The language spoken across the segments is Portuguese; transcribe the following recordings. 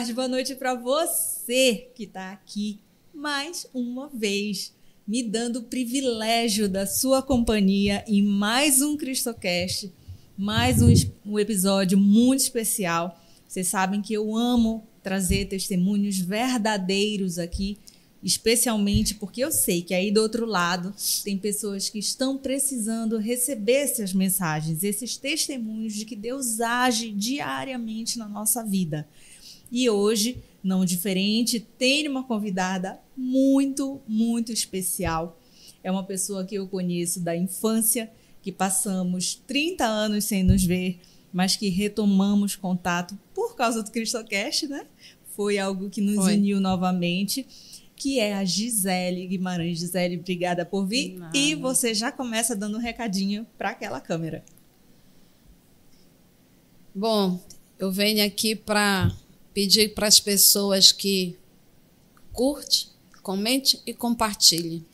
tarde, boa noite para você que está aqui mais uma vez, me dando o privilégio da sua companhia em mais um CristoCast, mais um, um episódio muito especial. Vocês sabem que eu amo trazer testemunhos verdadeiros aqui especialmente porque eu sei que aí do outro lado tem pessoas que estão precisando receber essas mensagens, esses testemunhos de que Deus age diariamente na nossa vida. E hoje, não diferente, tem uma convidada muito, muito especial. É uma pessoa que eu conheço da infância, que passamos 30 anos sem nos ver, mas que retomamos contato por causa do CristoCast, né? Foi algo que nos Foi. uniu novamente que é a Gisele Guimarães. Gisele, obrigada por vir. E você já começa dando um recadinho para aquela câmera. Bom, eu venho aqui para pedir para as pessoas que curte, comente e compartilhe.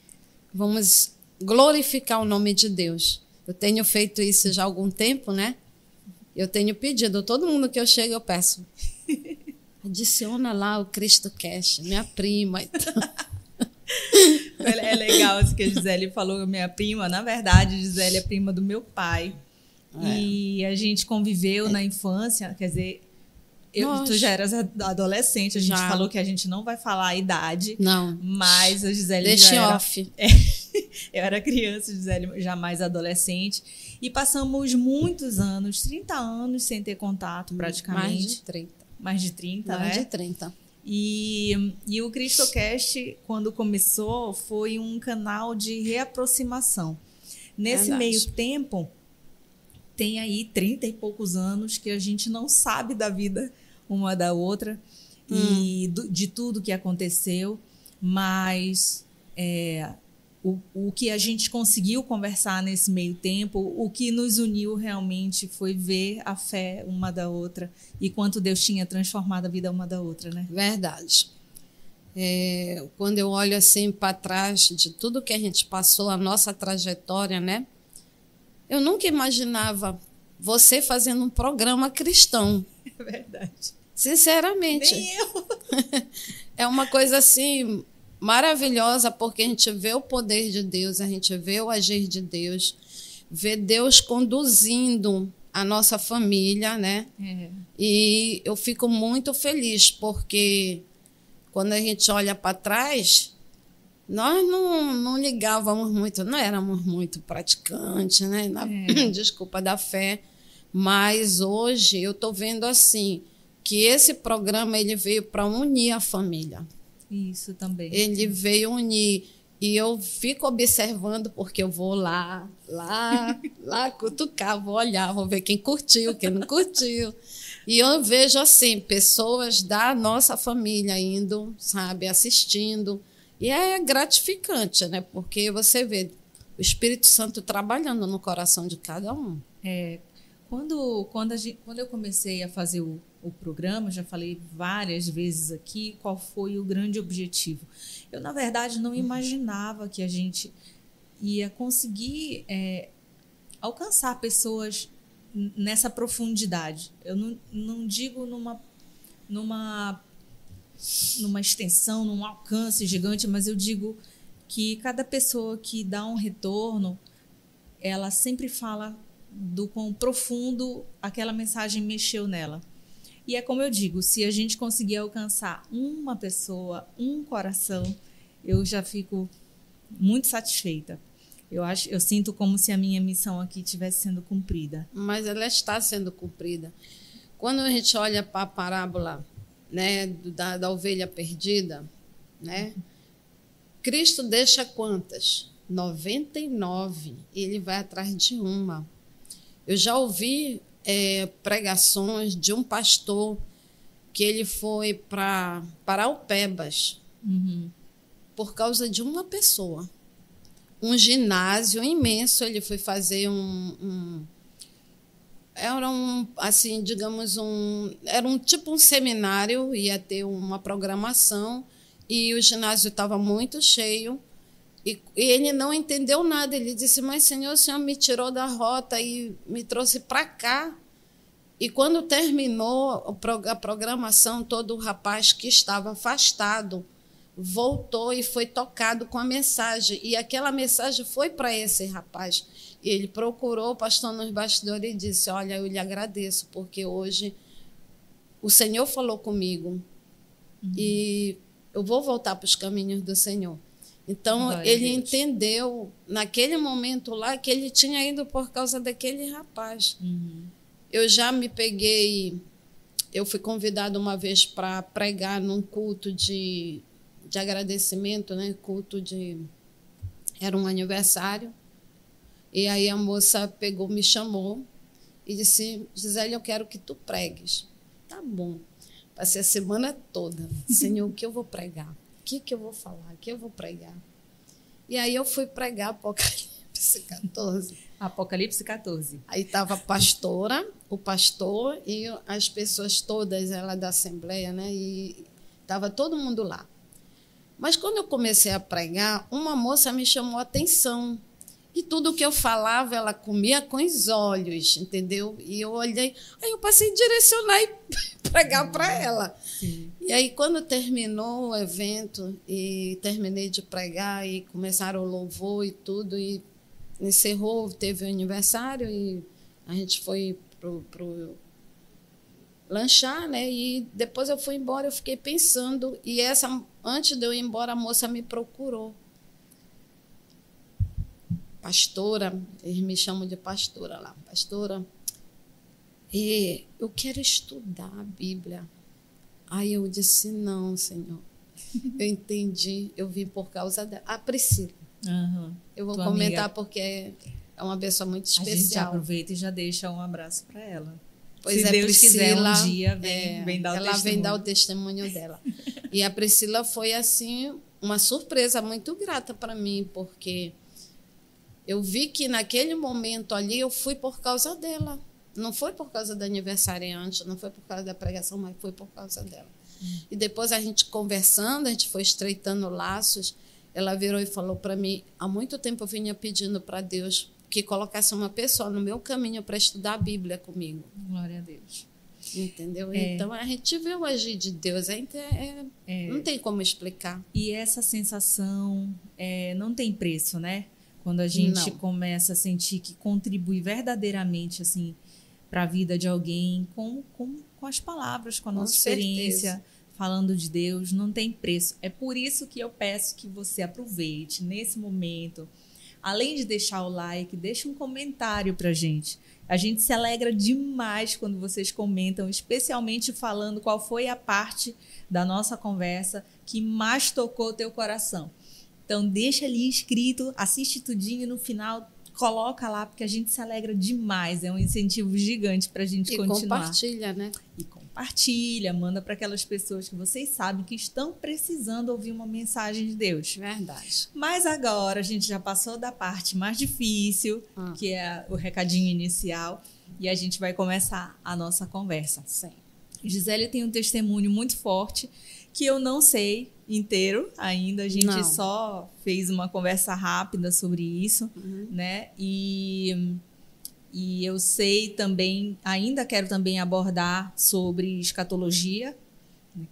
Vamos glorificar o nome de Deus. Eu tenho feito isso já há algum tempo, né? Eu tenho pedido, todo mundo que eu chego eu peço. Adiciona lá o Cristo Cash, minha prima. Então. é legal isso que a Gisele falou, minha prima. Na verdade, Gisele é prima do meu pai. É. E a gente conviveu é. na infância, quer dizer, eu, tu já eras adolescente, a gente já. falou que a gente não vai falar a idade. Não. Mas a Gisele Deixe já era, off. É, eu era criança, Gisele já mais adolescente. E passamos muitos anos, 30 anos sem ter contato praticamente. Mais de 30 mais de 30, mais né? de 30. E, e o CristoCast, quando começou, foi um canal de reaproximação. Nesse Verdade. meio tempo, tem aí 30 e poucos anos que a gente não sabe da vida uma da outra hum. e do, de tudo que aconteceu, mas é, o, o que a gente conseguiu conversar nesse meio tempo, o que nos uniu realmente foi ver a fé uma da outra e quanto Deus tinha transformado a vida uma da outra, né? Verdade. É, quando eu olho assim para trás de tudo que a gente passou, a nossa trajetória, né? Eu nunca imaginava você fazendo um programa cristão. É verdade. Sinceramente. Nem eu. é uma coisa assim maravilhosa porque a gente vê o poder de Deus, a gente vê o agir de Deus, vê Deus conduzindo a nossa família, né? É. E eu fico muito feliz porque quando a gente olha para trás, nós não, não ligávamos muito, não éramos muito praticantes, né? Na, é. Desculpa da fé, mas hoje eu estou vendo assim que esse programa ele veio para unir a família. Isso também. Ele veio unir. E eu fico observando, porque eu vou lá, lá, lá cutucar, vou olhar, vou ver quem curtiu, quem não curtiu. E eu vejo, assim, pessoas da nossa família indo, sabe, assistindo. E é gratificante, né? Porque você vê o Espírito Santo trabalhando no coração de cada um. É, quando, quando, gente, quando eu comecei a fazer o, o programa, já falei várias vezes aqui qual foi o grande objetivo. Eu, na verdade, não imaginava que a gente ia conseguir é, alcançar pessoas nessa profundidade. Eu não, não digo numa, numa, numa extensão, num alcance gigante, mas eu digo que cada pessoa que dá um retorno, ela sempre fala do quão profundo aquela mensagem mexeu nela. E é como eu digo, se a gente conseguir alcançar uma pessoa, um coração, eu já fico muito satisfeita. Eu acho, eu sinto como se a minha missão aqui estivesse sendo cumprida. Mas ela está sendo cumprida. Quando a gente olha para a parábola, né, da, da ovelha perdida, né? Cristo deixa quantas? 99. Ele vai atrás de uma. Eu já ouvi é, pregações de um pastor que ele foi para Paraupebas uhum. por causa de uma pessoa. Um ginásio imenso, ele foi fazer um, um era um assim digamos um era um tipo um seminário ia ter uma programação e o ginásio estava muito cheio e, e, ele não entendeu nada. Ele disse: Mas, Senhor, o Senhor me tirou da rota e me trouxe para cá. E quando terminou a programação, todo o rapaz que estava afastado voltou e foi tocado com a mensagem. E aquela mensagem foi para esse rapaz. E ele procurou o pastor nos bastidores e disse: Olha, eu lhe agradeço, porque hoje o Senhor falou comigo uhum. e eu vou voltar para os caminhos do Senhor. Então, Glória ele entendeu, naquele momento lá, que ele tinha ido por causa daquele rapaz. Uhum. Eu já me peguei. Eu fui convidada uma vez para pregar num culto de, de agradecimento, né? Culto de. Era um aniversário. E aí a moça pegou, me chamou e disse: Gisele, eu quero que tu pregues. Tá bom. Passei a semana toda. Senhor, o que eu vou pregar? O que, que eu vou falar? O que eu vou pregar? E aí eu fui pregar Apocalipse 14. Apocalipse 14. Aí estava a pastora, o pastor e as pessoas todas ela da Assembleia, né? E estava todo mundo lá. Mas quando eu comecei a pregar, uma moça me chamou a atenção. E tudo que eu falava, ela comia com os olhos, entendeu? E eu olhei, aí eu passei a direcionar e pregar para ela. Sim. E aí, quando terminou o evento, e terminei de pregar, e começaram o louvor e tudo, e encerrou, teve o aniversário e a gente foi pro, pro lanchar, né? E depois eu fui embora, eu fiquei pensando e essa antes de eu ir embora a moça me procurou. Pastora, eles me chamam de pastora lá, pastora. E eu quero estudar a Bíblia. Aí eu disse: "Não, Senhor. Eu entendi, eu vim por causa da a Priscila. Uhum. Eu vou Tua comentar amiga... porque é uma pessoa muito especial. A gente aproveita e já deixa um abraço para ela. Pois Se é, Deus Priscila, quiser, um dia vem, é, vem dar o ela testemunho. vem dar o testemunho dela. e a Priscila foi assim uma surpresa muito grata para mim, porque eu vi que naquele momento ali eu fui por causa dela. Não foi por causa da aniversariante, não foi por causa da pregação, mas foi por causa dela. Hum. E depois a gente conversando, a gente foi estreitando laços ela virou e falou para mim: há muito tempo eu vinha pedindo para Deus que colocasse uma pessoa no meu caminho para estudar a Bíblia comigo. Glória a Deus. Entendeu? É. Então a gente vê o agir de Deus, é, é, é. não tem como explicar. E essa sensação é, não tem preço, né? Quando a gente não. começa a sentir que contribui verdadeiramente assim para a vida de alguém com, com, com as palavras, com a nossa com experiência. Certeza falando de Deus não tem preço. É por isso que eu peço que você aproveite nesse momento. Além de deixar o like, deixe um comentário pra gente. A gente se alegra demais quando vocês comentam, especialmente falando qual foi a parte da nossa conversa que mais tocou o teu coração. Então deixa ali escrito, assiste tudinho e no final coloca lá porque a gente se alegra demais. É um incentivo gigante para a gente e continuar. E compartilha, né? E compartilha, manda para aquelas pessoas que vocês sabem que estão precisando ouvir uma mensagem de Deus. Verdade. Mas agora a gente já passou da parte mais difícil, ah. que é o recadinho inicial, e a gente vai começar a nossa conversa. Sim. Gisele tem um testemunho muito forte que eu não sei inteiro ainda. A gente não. só fez uma conversa rápida sobre isso, uhum. né? E e eu sei também, ainda quero também abordar sobre escatologia.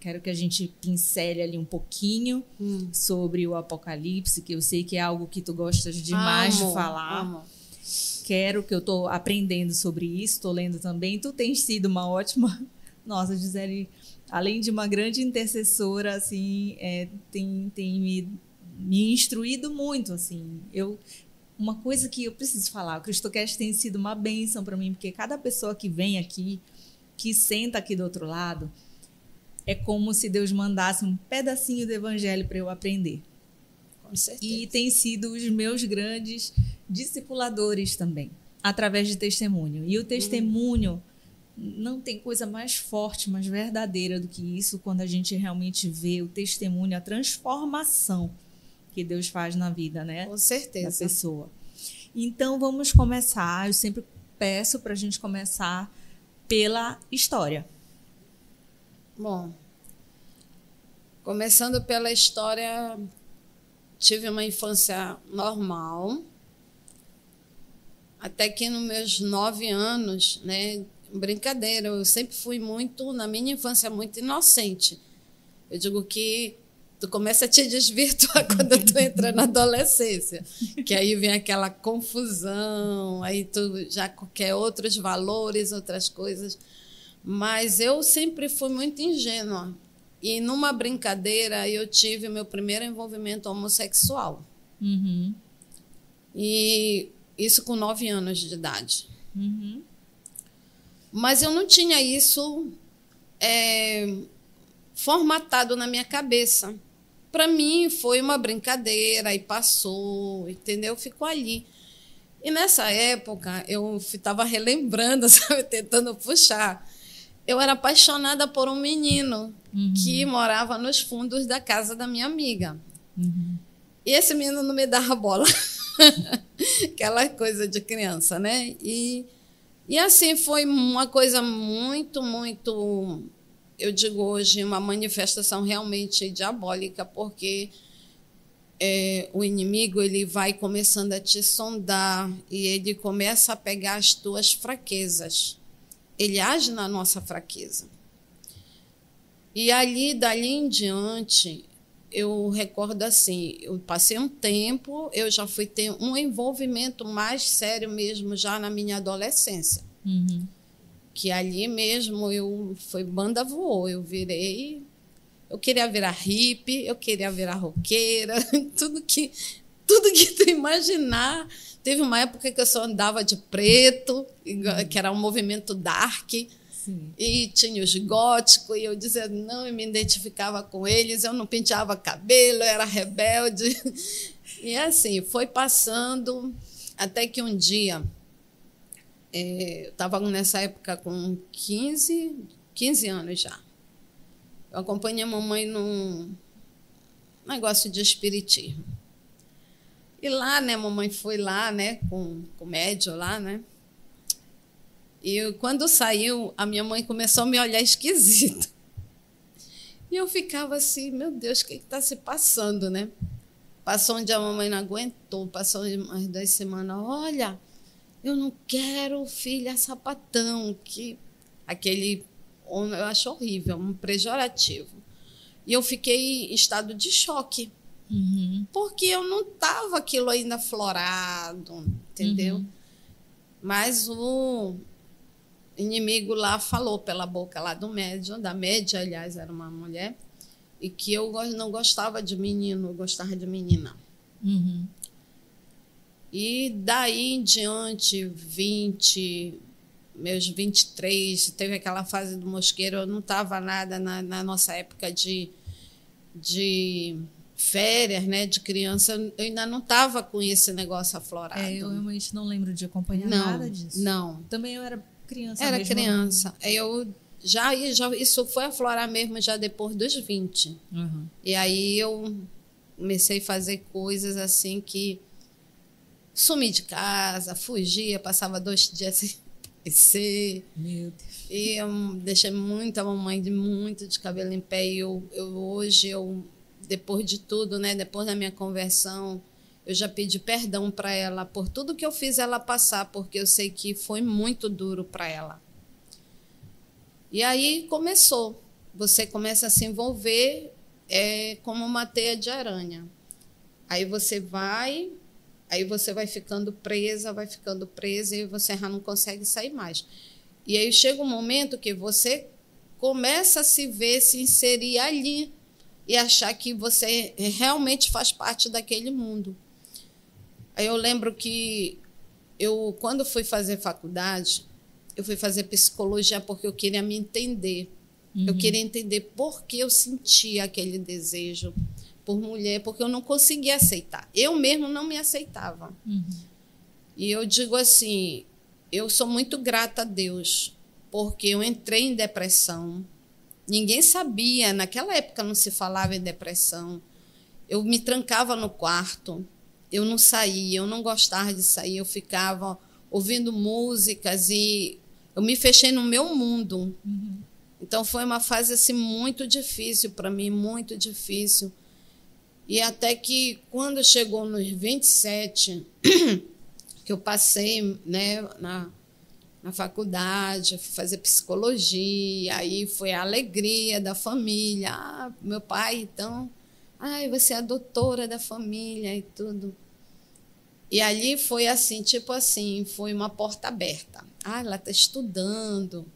Quero que a gente pincele ali um pouquinho hum. sobre o Apocalipse, que eu sei que é algo que tu gostas demais amo, de falar. Amo. Quero que eu estou aprendendo sobre isso, estou lendo também. Tu tens sido uma ótima. Nossa, Gisele, além de uma grande intercessora, assim, é, tem, tem me, me instruído muito, assim. Eu uma coisa que eu preciso falar, o CristoCast tem sido uma benção para mim, porque cada pessoa que vem aqui, que senta aqui do outro lado, é como se Deus mandasse um pedacinho do evangelho para eu aprender. Com certeza. E tem sido os meus grandes discipuladores também, através de testemunho. E o testemunho hum. Não tem coisa mais forte, mais verdadeira do que isso, quando a gente realmente vê o testemunho, a transformação que Deus faz na vida, né? Com certeza. Da pessoa. Então vamos começar. Eu sempre peço para a gente começar pela história. Bom, começando pela história, tive uma infância normal. Até que nos meus nove anos, né, brincadeira. Eu sempre fui muito, na minha infância, muito inocente. Eu digo que tu começa a te desvirtuar quando tu entra na adolescência, que aí vem aquela confusão, aí tu já quer outros valores, outras coisas. Mas eu sempre fui muito ingênua. E numa brincadeira eu tive meu primeiro envolvimento homossexual. Uhum. E isso com nove anos de idade. Uhum. Mas eu não tinha isso é, formatado na minha cabeça. Para mim foi uma brincadeira e passou, entendeu? Ficou ali. E nessa época eu estava relembrando, sabe, tentando puxar. Eu era apaixonada por um menino Uhum. que morava nos fundos da casa da minha amiga. Uhum. E esse menino não me dava bola. Aquela coisa de criança, né? E, e assim foi uma coisa muito, muito, eu digo hoje, uma manifestação realmente diabólica, porque é, o inimigo ele vai começando a te sondar e ele começa a pegar as tuas fraquezas. Ele age na nossa fraqueza. E ali, dali em diante, eu recordo assim, eu passei um tempo, eu já fui ter um envolvimento mais sério mesmo já na minha adolescência. Uhum. Que ali mesmo eu foi banda voou, eu virei eu queria virar hippie, eu queria virar roqueira, tudo que tudo que tu imaginar. Teve uma época que eu só andava de preto, que era um movimento dark. Sim. E tinha os góticos, e eu dizia não, eu me identificava com eles, eu não penteava cabelo, eu era rebelde. E assim, foi passando, até que um dia, é, eu estava nessa época com 15, 15 anos já. Eu acompanhei a mamãe num negócio de espiritismo. E lá, né, a mamãe foi lá, né, com, com o médio lá, né, e quando saiu, a minha mãe começou a me olhar esquisito. E eu ficava assim, meu Deus, o que está se passando, né? Passou um dia a mamãe não aguentou, passou umas duas semanas. Olha, eu não quero filha sapatão, que aquele eu acho horrível, um pejorativo. E eu fiquei em estado de choque, Uhum. porque eu não estava aquilo ainda florado, entendeu? Uhum. Mas o inimigo lá falou pela boca lá do médium, da média, aliás, era uma mulher, e que eu não gostava de menino, eu gostava de menina. Uhum. E daí em diante, 20, meus 23, teve aquela fase do mosqueiro, eu não estava nada na, na, nossa época de, de férias, né, de criança, eu ainda não estava com esse negócio aflorado. É, eu realmente não lembro de acompanhar não, nada disso. Não. Também eu era criança Era mesmo. criança. Eu já, já isso foi aflorar mesmo já depois dos 20. Uhum. E aí eu comecei a fazer coisas assim que sumi de casa, fugia, passava dois dias sem aparecer. Meu Deus. E eu deixei muita mamãe de muito de cabelo em pé. E eu, eu hoje eu depois de tudo, né, depois da minha conversão, eu já pedi perdão para ela por tudo que eu fiz ela passar, porque eu sei que foi muito duro para ela. E aí começou. Você começa a se envolver é, como uma teia de aranha. Aí você vai, aí você vai ficando presa, vai ficando presa e você já não consegue sair mais. E aí chega um momento que você começa a se ver, se inserir ali e achar que você realmente faz parte daquele mundo. Aí eu lembro que eu, quando fui fazer faculdade, eu fui fazer psicologia porque eu queria me entender. Uhum. Eu queria entender por que eu sentia aquele desejo por mulher, porque eu não conseguia aceitar. Eu mesmo não me aceitava. Uhum. E eu digo assim, eu sou muito grata a Deus, porque eu entrei em depressão. Ninguém sabia, naquela época não se falava em depressão. Eu me trancava no quarto, eu não saía, eu não gostava de sair, eu ficava ouvindo músicas e eu me fechei no meu mundo. Uhum. Então foi uma fase assim muito difícil para mim, muito difícil. E até que quando chegou nos 27, que eu passei, né, na na faculdade, fui fazer psicologia, aí foi a alegria da família. Ah, meu pai, então, ai, você é a doutora da família e tudo. E ali foi assim, tipo assim, foi uma porta aberta. Ah, ela está estudando,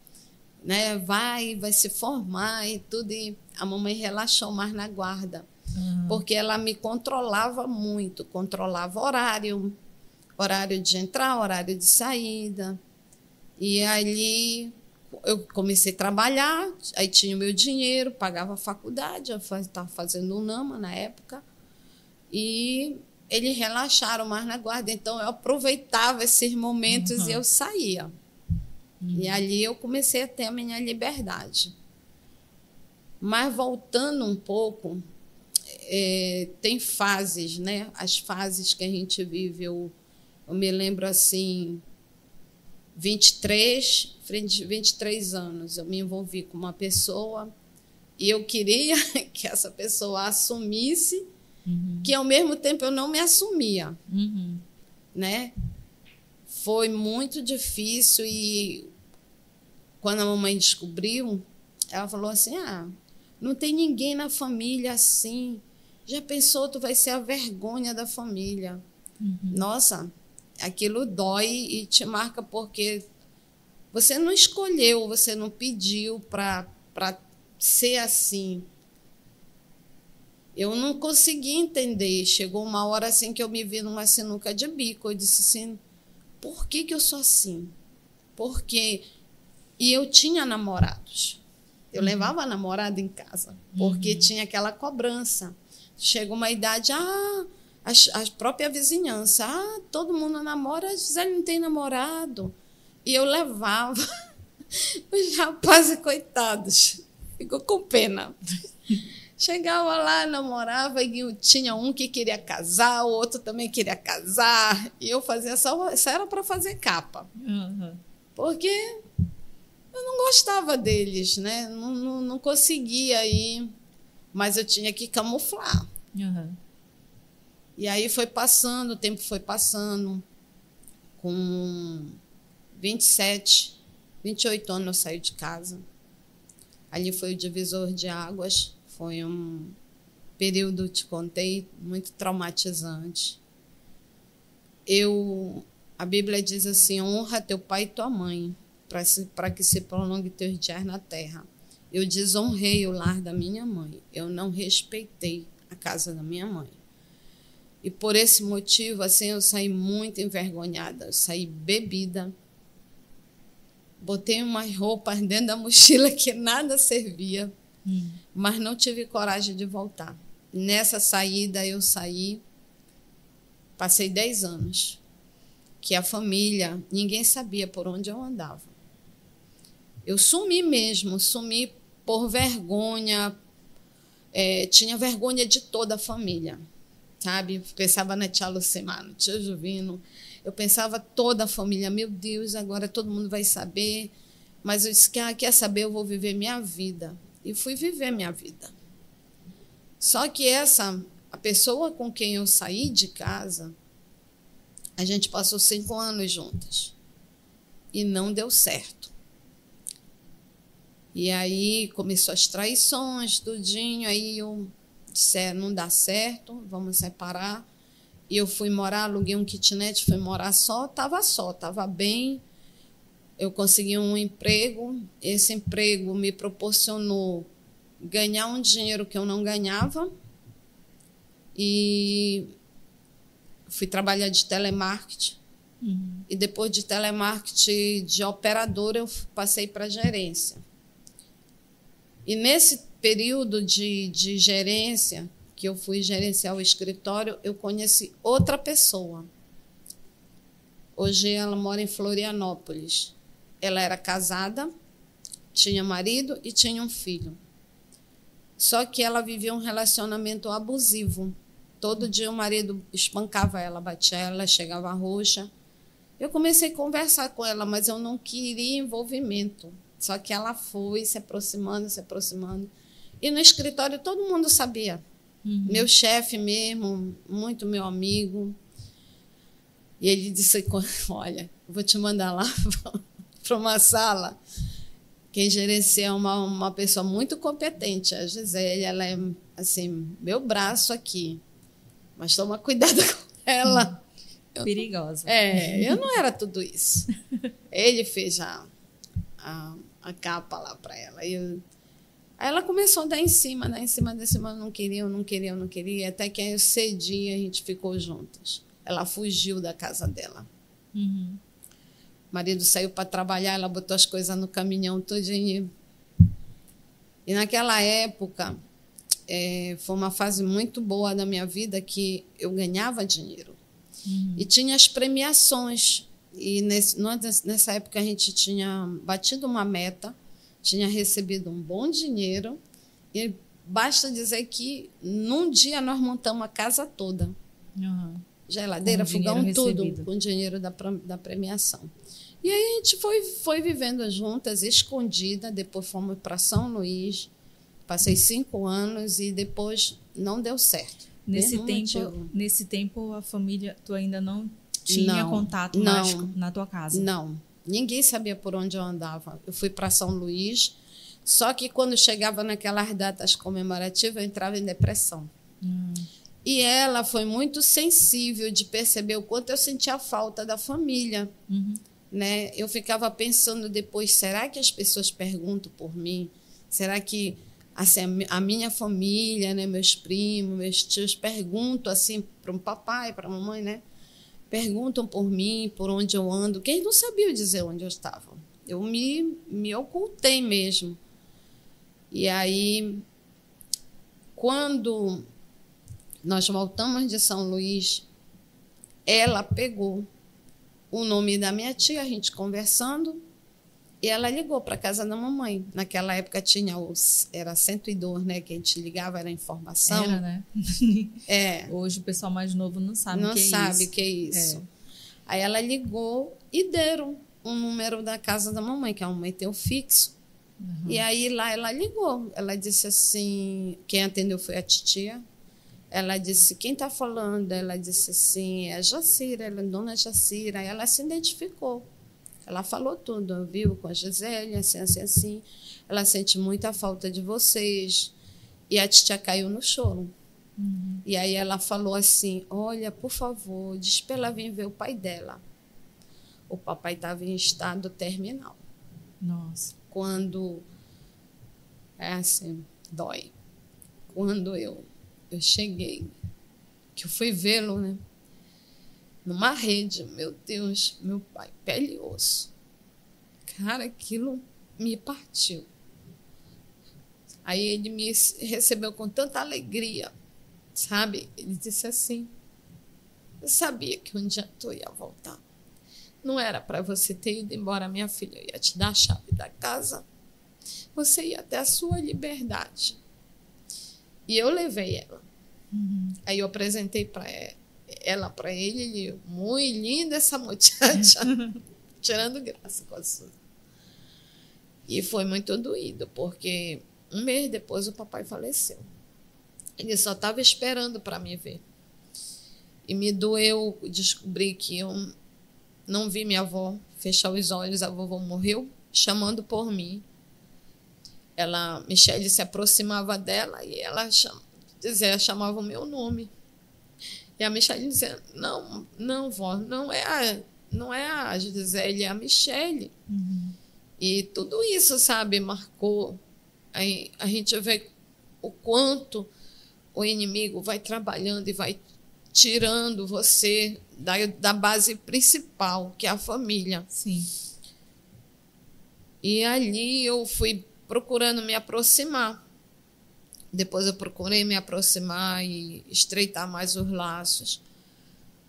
né? Vai, vai se formar e tudo. E a mamãe relaxou mais na guarda, uhum. porque ela me controlava muito, controlava horário, horário de entrar, horário de saída. E ali eu comecei a trabalhar, aí tinha o meu dinheiro, pagava a faculdade, eu estava fazendo o NAMA na época. E eles relaxaram mais na guarda, então eu aproveitava esses momentos uhum. e eu saía. Uhum. E ali eu comecei a ter a minha liberdade. Mas voltando um pouco, é, tem fases, né? As fases que a gente vive. Eu, eu me lembro assim, 23, 23 anos, eu me envolvi com uma pessoa e eu queria que essa pessoa assumisse uhum. que ao mesmo tempo eu não me assumia, uhum. né? Foi muito difícil e quando a mamãe descobriu, ela falou assim: "Ah, não tem ninguém na família assim. Já pensou tu vai ser a vergonha da família?" Uhum. Nossa, aquilo dói e te marca porque você não escolheu, você não pediu para ser assim. Eu não consegui entender. Chegou uma hora assim que eu me vi numa sinuca de bico. Eu disse assim: por que, que eu sou assim? Porque. E eu tinha namorados. Eu uhum. levava a namorada em casa, porque uhum. tinha aquela cobrança. Chega uma idade, ah, a, a própria vizinhança. Ah, todo mundo namora, a Gisele não tem namorado. E eu levava os rapazes, coitados, ficou com pena. Chegava lá, namorava e tinha um que queria casar, o outro também queria casar. E eu fazia só, só era para fazer capa. Uhum. Porque eu não gostava deles, né? Não, não, não, conseguia ir, mas eu tinha que camuflar. Uhum. E aí foi passando, o tempo foi passando. Com 27, 28 anos eu saí de casa. Ali foi o divisor de águas. Foi um período, te contei, muito traumatizante. Eu, a Bíblia diz assim: honra teu pai e tua mãe, para que se prolongue teus dias na terra. Eu desonrei o lar da minha mãe. Eu não respeitei a casa da minha mãe. E por esse motivo, assim, eu saí muito envergonhada. Eu saí bebida. Botei umas roupas dentro da mochila que nada servia, hum. Mas não tive coragem de voltar. Nessa saída, eu saí, passei 10 anos, que a família, ninguém sabia por onde eu andava. Eu sumi mesmo, sumi por vergonha, é, tinha vergonha de toda a família sabe? Pensava na tia Lucimar, no tio Juvino. Eu pensava toda a família, meu Deus, agora todo mundo vai saber. Mas eu disse, ah, quer saber, eu vou viver minha vida. E fui viver minha vida. Só que essa, a pessoa com quem eu saí de casa, a gente passou cinco anos juntas. E não deu certo. E aí começou as traições, tudinho. Aí eu disseram não dá certo, vamos separar. E eu fui morar, aluguei um kitnet, fui morar só, estava só, estava bem. Eu consegui um emprego, esse emprego me proporcionou ganhar um dinheiro que eu não ganhava. E fui trabalhar de telemarketing. Uhum. E depois de telemarketing de operadora, eu passei para gerência. E nesse período de, de gerência, que eu fui gerenciar o escritório, eu conheci outra pessoa. Hoje ela mora em Florianópolis. Ela era casada, tinha marido e tinha um filho. Só que ela vivia um relacionamento abusivo. Todo dia o marido espancava ela, batia ela, chegava roxa. Eu comecei a conversar com ela, mas eu não queria envolvimento. Só que ela foi se aproximando, se aproximando. E no escritório todo mundo sabia. Uhum. Meu chefe mesmo, muito meu amigo. E ele disse: Olha, vou te mandar lá para uma sala. Quem gerencia é uma, uma pessoa muito competente. A Gisele, ela é assim, meu braço aqui. Mas toma cuidado com ela. Eu, Perigosa. É, eu não era tudo isso. Ele fez a, a, a capa lá para ela. E eu, aí ela começou a dar em cima, dar em cima, dar em cima. Eu não queria, eu não queria, eu não queria. Até que aí eu cedi e a gente ficou juntas. Ela fugiu da casa dela. Uhum. O marido saiu para trabalhar, ela botou as coisas no caminhão todinho. E naquela época, é, foi uma fase muito boa da minha vida que eu ganhava dinheiro. Uhum. E tinha as premiações. E nesse, nessa época a gente tinha batido uma meta, tinha recebido um bom dinheiro. E basta dizer que num dia nós montamos a casa toda. Uhum. Geladeira, fogão, tudo, com dinheiro da, da premiação. E aí a gente foi, foi vivendo juntas, escondida. Depois fomos para São Luís. Passei cinco anos e depois não deu certo. Nesse tempo, nesse tempo a família, tu ainda não tinha não, contato não, mágico na tua casa? Não. Ninguém sabia por onde eu andava. Eu fui para São Luís. Só que quando chegava naquelas datas comemorativas, eu entrava em depressão. Hum. E ela foi muito sensível de perceber o quanto eu sentia falta da família. Uhum. Né? Eu ficava pensando depois, será que as pessoas perguntam por mim? Será que assim, a minha família, né, meus primos, meus tios perguntam assim para o papai, para a mamãe, né? Perguntam por mim, por onde eu ando, que eles não sabiam dizer onde eu estava. Eu me, me ocultei mesmo. E aí, quando nós voltamos de São Luís, ela pegou o nome da minha tia, a gente conversando, e ela ligou para casa da mamãe. Naquela época tinha os. Era 102, né? Que a gente ligava, era informação. Era, né? É. Hoje o pessoal mais novo não sabe não o que sabe é isso. o que é isso. É. Aí ela ligou e deram um número da casa da mamãe, que a mamãe tem o fixo. Uhum. E aí lá ela ligou. Ela disse assim: quem atendeu foi a titia. Ela disse: quem está falando? Ela disse assim: é Jacira, ela é dona Jacira. Ela se identificou. Ela falou tudo, viu, com a Gisele, assim, assim, assim. Ela sente muita falta de vocês. E a titia caiu no choro. Uhum. E aí ela falou assim: Olha, por favor, diz para ela vir ver o pai dela. O papai estava em estado terminal. Nossa. Quando. É assim, dói. Quando eu, eu cheguei, que eu fui vê-lo, né? numa rede. Meu Deus, meu pai, pele e osso. Cara, aquilo me partiu. Aí ele me recebeu com tanta alegria, sabe? Ele disse assim: Eu sabia que um dia tu ia voltar. Não era para você ter ido embora, minha filha. Eu ia te dar a chave da casa. Você ia ter a sua liberdade. E eu levei ela. Uhum. Aí eu apresentei para ela para ele, ele, muito linda essa muchacha, tirando graça com a Suzy. E foi muito doído, porque um mês depois o papai faleceu. Ele só estava esperando para me ver. E me doeu descobrir que eu não vi minha avó fechar os olhos, a vovó morreu chamando por mim. Ela, Michelle se aproximava dela e ela chama, dizia, chamava o meu nome. E a Michelle dizendo, não, não, vó, não é a, não é a Gisele, é a Michelle. Uhum. E tudo isso, sabe, marcou. Aí a gente vê o quanto o inimigo vai trabalhando e vai tirando você da, da base principal, que é a família. Sim. E ali eu fui procurando me aproximar. Depois eu procurei me aproximar e estreitar mais os laços.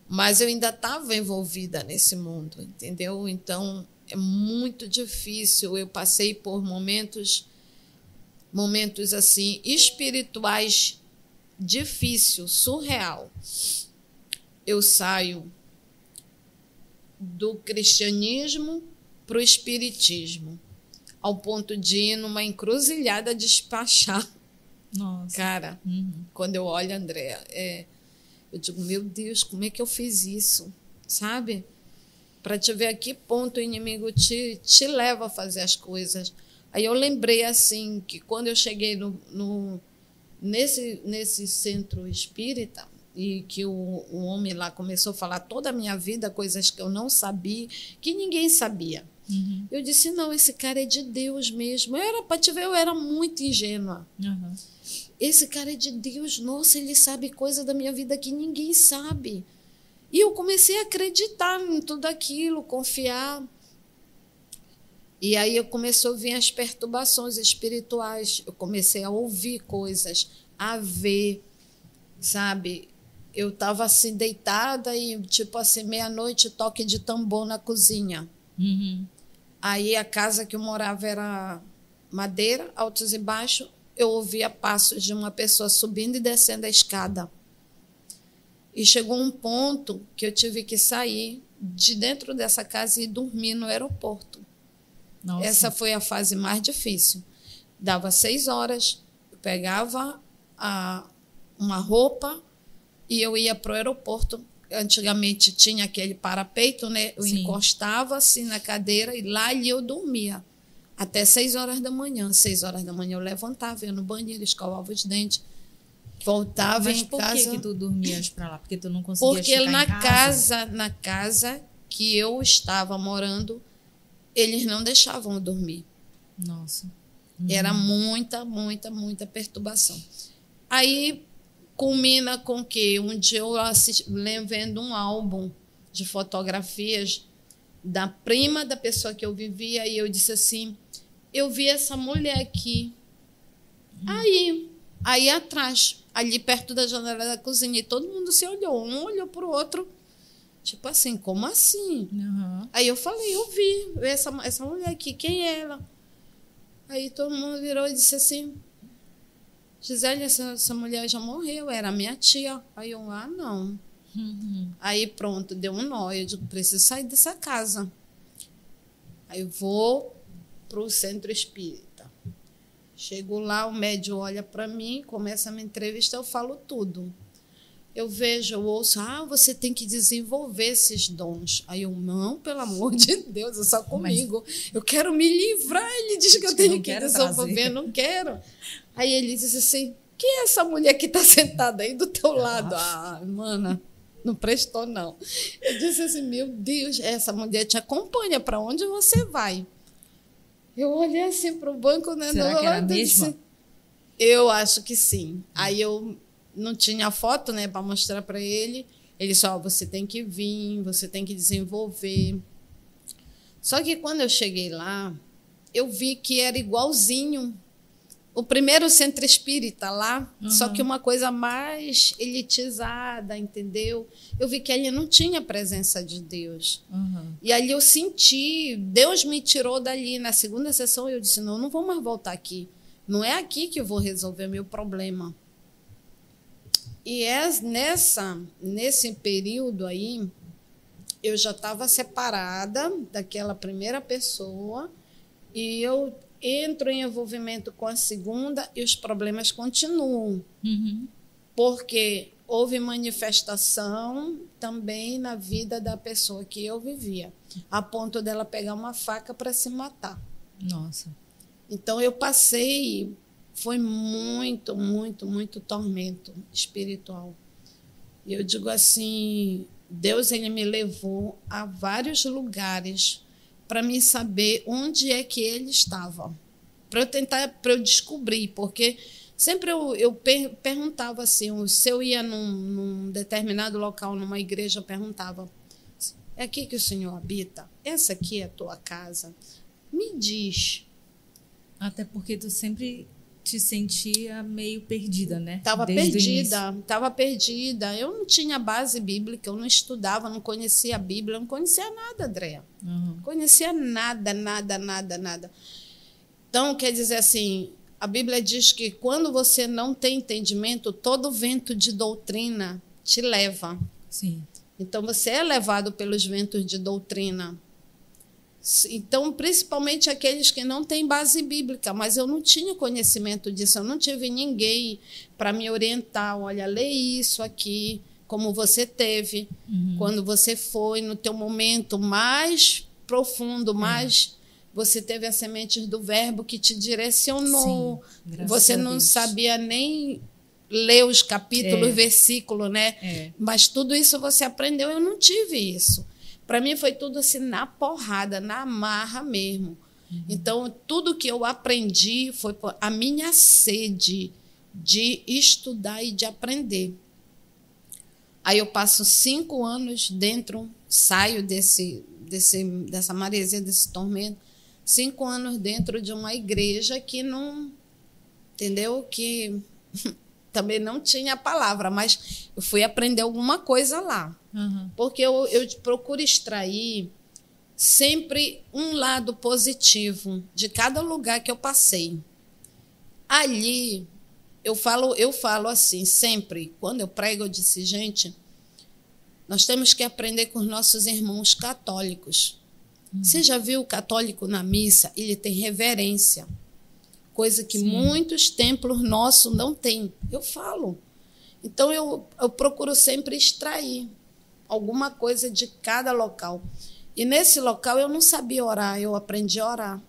Mas eu ainda estava envolvida nesse mundo, entendeu? Então é muito difícil. Eu passei por momentos momentos assim espirituais difícil, surreal. Eu saio do cristianismo para o espiritismo, ao ponto de ir numa encruzilhada despachar nossa. Cara, uhum. quando eu olho a Andréa, é, eu digo, meu Deus, como é que eu fiz isso? Sabe? para te ver a que ponto o inimigo te, te leva a fazer as coisas. Aí eu lembrei assim que quando eu cheguei no, no nesse, nesse centro espírita e que o, o homem lá começou a falar toda a minha vida, coisas que eu não sabia, que ninguém sabia. Uhum. Eu disse, não, esse cara é de Deus mesmo. Eu era, para te ver, eu era muito ingênua. Uhum. Esse cara é de Deus, nossa, ele sabe coisa da minha vida que ninguém sabe. E eu comecei a acreditar em tudo aquilo, confiar. E aí eu comecei a vir as perturbações espirituais, eu comecei a ouvir coisas, a ver, sabe? Eu estava assim deitada e tipo assim meia-noite toque de tambor na cozinha. Uhum. Aí a casa que eu morava era madeira, altos e baixos. Eu ouvia passos de uma pessoa subindo e descendo a escada. E chegou um ponto que eu tive que sair de dentro dessa casa e dormir no aeroporto. Nossa. Essa foi a fase mais difícil. Dava seis horas, eu pegava a, uma roupa e eu ia para o aeroporto. Antigamente tinha aquele parapeito, né? Eu Sim. encostava assim na cadeira e lá ali eu dormia. Até seis horas da manhã. Seis horas da manhã eu levantava, ia no banheiro, escovava os dentes Voltava Mas em por casa. Por que, tu dormias para lá? Porque tu não conseguia Porque na casa? casa, na casa que eu estava morando, eles não deixavam eu dormir. Nossa. Uhum. Era muita, muita, muita perturbação. Aí culmina com que um dia eu assisti, vendo um álbum de fotografias da prima da pessoa que eu vivia e eu disse assim: eu vi essa mulher aqui. Aí, aí atrás, ali perto da janela da cozinha. E todo mundo se olhou, um olhou para o outro. Tipo assim, como assim? Uhum. Aí eu falei, eu vi essa, essa mulher aqui, quem é ela? Aí todo mundo virou e disse assim, Gisele, essa, essa mulher já morreu, era minha tia. Aí eu, ah, não. Uhum. Aí pronto, deu um nó. Eu digo, preciso sair dessa casa. Aí eu vou para o centro espírita. Chego lá, o médium olha para mim, começa a me entrevistar, eu falo tudo. Eu vejo, eu ouço, ah, você tem que desenvolver esses dons. Aí eu, não, pelo amor de Deus, é só comigo. Eu quero me livrar. Ele diz que eu tenho que desenvolver, não quero. Aí ele diz assim: quem é essa mulher que está sentada aí do teu lado? Ah, mana, não prestou, não. Eu disse assim: meu Deus, essa mulher te acompanha para onde você vai. Eu olhei assim para o banco, né? Será que era? Disse, eu acho que sim. Aí eu não tinha foto, né, para mostrar para ele. Ele só, oh, você tem que vir, você tem que desenvolver. Só que quando eu cheguei lá, eu vi que era igualzinho o primeiro centro espírita lá, uhum. só que uma coisa mais elitizada, entendeu? Eu vi que ali não tinha presença de Deus. Uhum. E ali eu senti, Deus me tirou dali. Na segunda sessão eu disse: não, não vou mais voltar aqui. Não é aqui que eu vou resolver meu problema. E é nessa, nesse período aí, eu já estava separada daquela primeira pessoa e eu entro em envolvimento com a segunda e os problemas continuam. Uhum. Porque houve manifestação também na vida da pessoa que eu vivia, a ponto dela pegar uma faca para se matar. Nossa. Então eu passei, foi muito, muito, muito tormento espiritual. Eu digo assim, Deus ele me levou a vários lugares para mim saber onde é que ele estava. Para eu tentar, para eu descobrir, porque sempre eu, eu per, perguntava assim, se eu ia num, num, determinado local, numa igreja, eu perguntava, é aqui que o Senhor habita? Essa aqui é a tua casa? Me diz. Até porque tu sempre te sentia meio perdida, né? Tava Desde perdida, tava perdida. Eu não tinha base bíblica, eu não estudava, não conhecia a Bíblia, não conhecia nada, Andréa. Uhum. Conhecia nada, nada, nada, nada. Então, quer dizer assim, a Bíblia diz que quando você não tem entendimento, todo vento de doutrina te leva. Sim. Então, você é levado pelos ventos de doutrina. Então, principalmente aqueles que não têm base bíblica, mas eu não tinha conhecimento disso, eu não tive ninguém para me orientar. Olha, lê isso aqui, como você teve, uhum. quando você foi no teu momento mais profundo, é. mais você teve as sementes do verbo que te direcionou. Sim, você não sabia nem ler os capítulos, é. versículos, né? É. Mas tudo isso você aprendeu, eu não tive isso. Para mim foi tudo assim na porrada, na marra mesmo. Uhum. Então, tudo que eu aprendi foi a minha sede de estudar e de aprender. Aí eu passo cinco anos dentro, saio desse, desse, dessa maresia, desse tormento, cinco anos dentro de uma igreja que não, entendeu? Que também não tinha a palavra, mas eu fui aprender alguma coisa lá. Uhum. Porque eu, eu procuro extrair sempre um lado positivo de cada lugar que eu passei. Ali, eu falo, eu falo assim, sempre, quando eu prego, eu disse, gente, nós temos que aprender com os nossos irmãos católicos. Uhum. Você já viu o católico na missa? Ele tem reverência coisa que Sim. muitos templos nossos não têm. Eu falo. Então eu, eu procuro sempre extrair alguma coisa de cada local. E nesse local eu não sabia orar, eu aprendi a orar.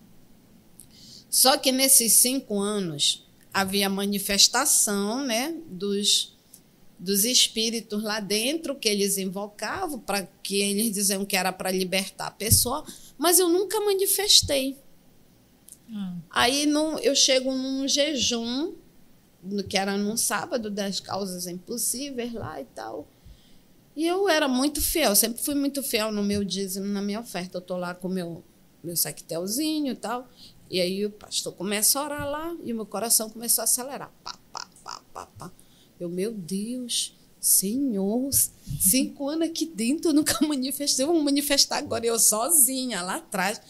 Só que nesses cinco anos havia manifestação né, dos, dos espíritos lá dentro que eles invocavam, para que eles diziam que era para libertar a pessoa, mas eu nunca manifestei. Hum. Aí no, eu chego num jejum, que era num sábado das causas impossíveis lá e tal. E eu era muito fiel, sempre fui muito fiel no meu dízimo, na minha oferta. Eu tô lá com meu meu saquetelzinho e tal. E aí o pastor começa a orar lá e o meu coração começou a acelerar. Pá, pá, pá, pá, pá. Eu, meu Deus, Senhor, cinco anos aqui dentro eu nunca manifestei, vou manifestar agora eu sozinha lá atrás.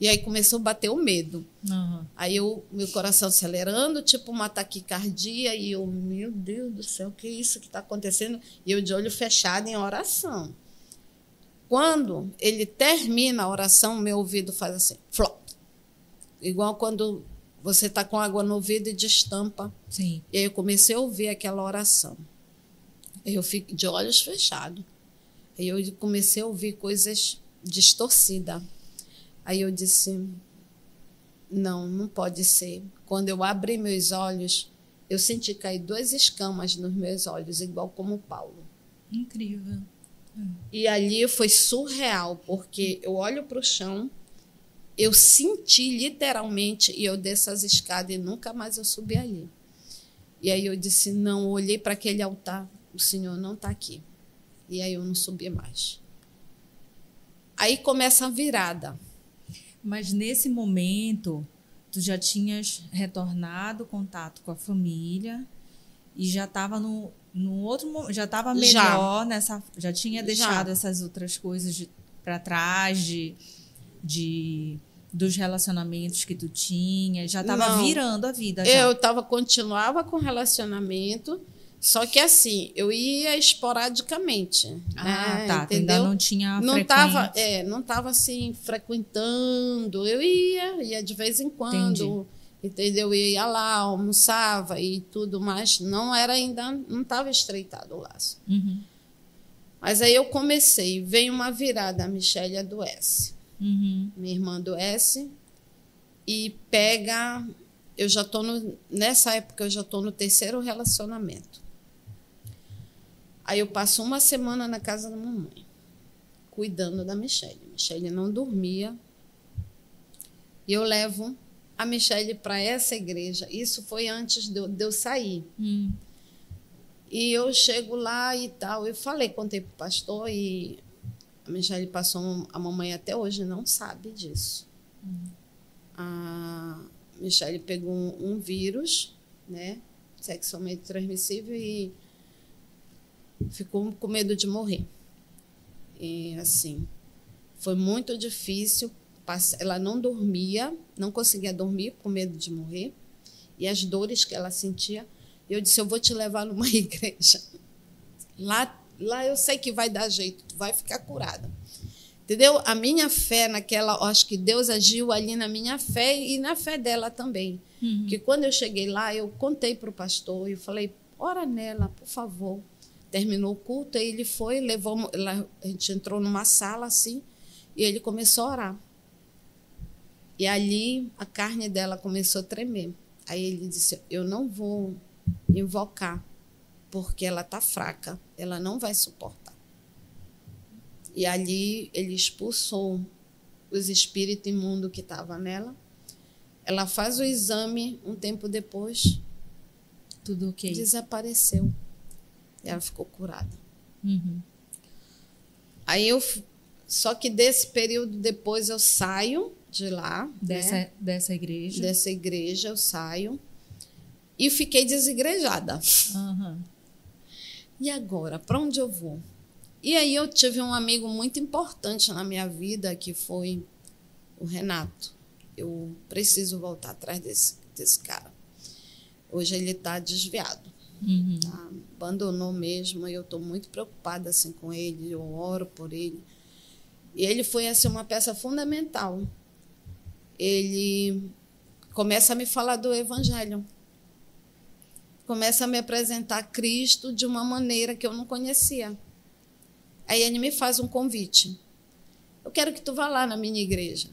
E aí começou a bater o medo. Uhum. Aí eu, meu coração acelerando, tipo uma taquicardia, e eu, meu Deus do céu, o que é isso que está acontecendo? E eu de olho fechado em oração. Quando ele termina a oração, meu ouvido faz assim, flop. Igual quando você está com água no ouvido e destampa. Sim. E aí eu comecei a ouvir aquela oração. Eu fico de olhos fechados. Aí eu comecei a ouvir coisas distorcidas. Aí eu disse: não, não pode ser. Quando eu abri meus olhos, eu senti cair duas escamas nos meus olhos, igual como Paulo. Incrível. E ali foi surreal, porque eu olho para o chão, eu senti literalmente, e eu desço as escadas e nunca mais eu subi ali. E aí eu disse: não, eu olhei para aquele altar, o Senhor não está aqui. E aí eu não subi mais. Aí começa a virada. Mas nesse momento, tu já tinhas retornado o contato com a família e já estava no, no outro já estava melhor já. nessa já tinha deixado já. essas outras coisas para trás de, de dos relacionamentos que tu tinha já estava virando a vida já. eu tava continuava com relacionamento só que assim, eu ia esporadicamente. Ah, né? tá. Entendeu? Ainda não tinha não tava, é, não tava assim frequentando. Eu ia, ia de vez em quando. Entendi. Entendeu? Eu ia lá, almoçava e tudo mais. Não era ainda, não estava estreitado o laço. Uhum. Mas aí eu comecei, veio uma virada, a Michelle adoece. Uhum. Minha irmã adoece e pega. Eu já estou nessa época eu já estou no terceiro relacionamento. Aí eu passo uma semana na casa da mamãe, cuidando da Michelle. Michelle não dormia. E eu levo a Michelle para essa igreja. Isso foi antes de eu, de eu sair. Hum. E eu chego lá e tal. Eu falei, contei para o pastor e a Michelle passou. A mamãe até hoje não sabe disso. Hum. A Michelle pegou um, um vírus, né? Sexualmente transmissível e ficou com medo de morrer. E assim, foi muito difícil. Ela não dormia, não conseguia dormir com medo de morrer. E as dores que ela sentia. Eu disse: Eu vou te levar numa igreja. Lá, lá eu sei que vai dar jeito, tu vai ficar curada. Entendeu? A minha fé naquela, acho que Deus agiu ali na minha fé e na fé dela também. Uhum. Que quando eu cheguei lá, eu contei para o pastor e falei: ora nela, por favor terminou o culto, aí ele foi, levou, a gente entrou numa sala assim, e ele começou a orar. E ali a carne dela começou a tremer. Aí ele disse: Eu não vou invocar, porque ela está fraca, ela não vai suportar. E ali ele expulsou os espíritos imundos que estavam nela. Ela faz o exame um tempo depois. Tudo ok. Desapareceu. Ela ficou curada. Uhum. Aí eu. Só que desse período depois eu saio de lá. Dessa, né? dessa igreja. Dessa igreja eu saio. E fiquei desigrejada. Uhum. E agora? Para onde eu vou? E aí eu tive um amigo muito importante na minha vida, que foi o Renato. Eu preciso voltar atrás desse, desse cara. Hoje ele está desviado. Uhum. Tá? Abandonou mesmo. E eu estou muito preocupada assim, com ele. Eu oro por ele. E ele foi assim, uma peça fundamental. Ele começa a me falar do Evangelho. Começa a me apresentar Cristo de uma maneira que eu não conhecia. Aí ele me faz um convite. Eu quero que tu vá lá na minha igreja.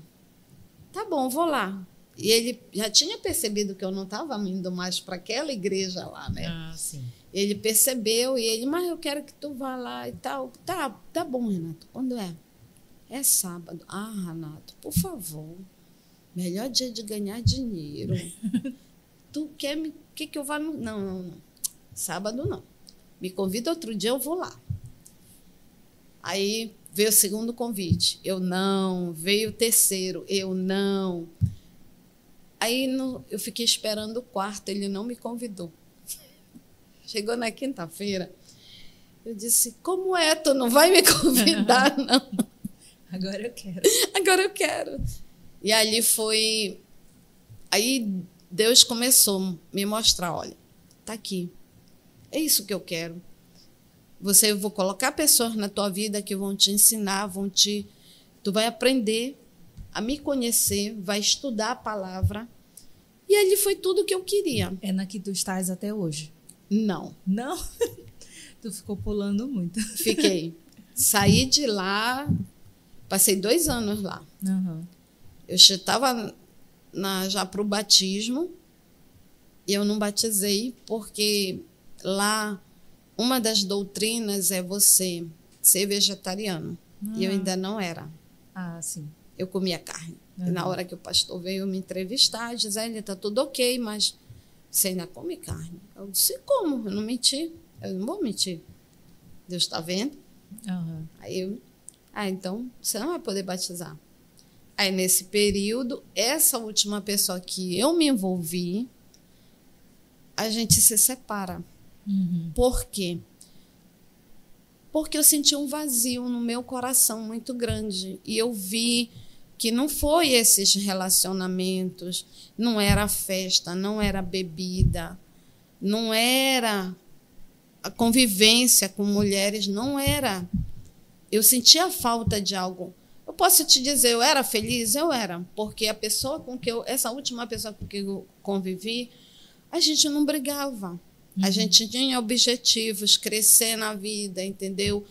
Tá bom, vou lá. E ele já tinha percebido que eu não estava indo mais para aquela igreja lá, né? Ah, sim. Ele percebeu e ele, mas eu quero que tu vá lá e tal. Tá, tá bom, Renato. Quando é? É sábado. Ah, Renato, por favor. Melhor dia de ganhar dinheiro. tu quer me. que, que eu vá? No... Não, não, não. Sábado não. Me convida outro dia, eu vou lá. Aí veio o segundo convite. Eu não. Veio o terceiro. Eu não. Aí no, eu fiquei esperando o quarto, ele não me convidou. Chegou na quinta-feira, eu disse: Como é? Tu não vai me convidar, não? Agora eu quero. Agora eu quero. E ali foi. Aí Deus começou a me mostrar: olha, tá aqui. É isso que eu quero. Você eu vou colocar pessoas na tua vida que vão te ensinar, vão te tu vai aprender a me conhecer, vai estudar a palavra. E ali foi tudo que eu queria. É na que tu estás até hoje? Não. Não? tu ficou pulando muito. Fiquei. Saí de lá, passei dois anos lá. Uhum. Eu estava já para o batismo e eu não batizei porque lá uma das doutrinas é você ser vegetariano. E eu ainda não era. Ah, sim. Eu comia carne. Uhum. E na hora que o pastor veio me entrevistar, Gisele, está tudo ok, mas você ainda come carne. Eu disse, como? Eu não menti. Eu não vou mentir. Deus está vendo. Uhum. Aí eu, ah, então você não vai poder batizar. Aí nesse período, essa última pessoa que eu me envolvi, a gente se separa. Uhum. Por quê? Porque eu senti um vazio no meu coração muito grande. E eu vi que não foi esses relacionamentos, não era festa, não era bebida, não era a convivência com mulheres, não era. Eu sentia falta de algo. Eu posso te dizer, eu era feliz? Eu era, porque a pessoa com que eu, essa última pessoa com que eu convivi, a gente não brigava. A gente tinha objetivos, crescer na vida, entendeu?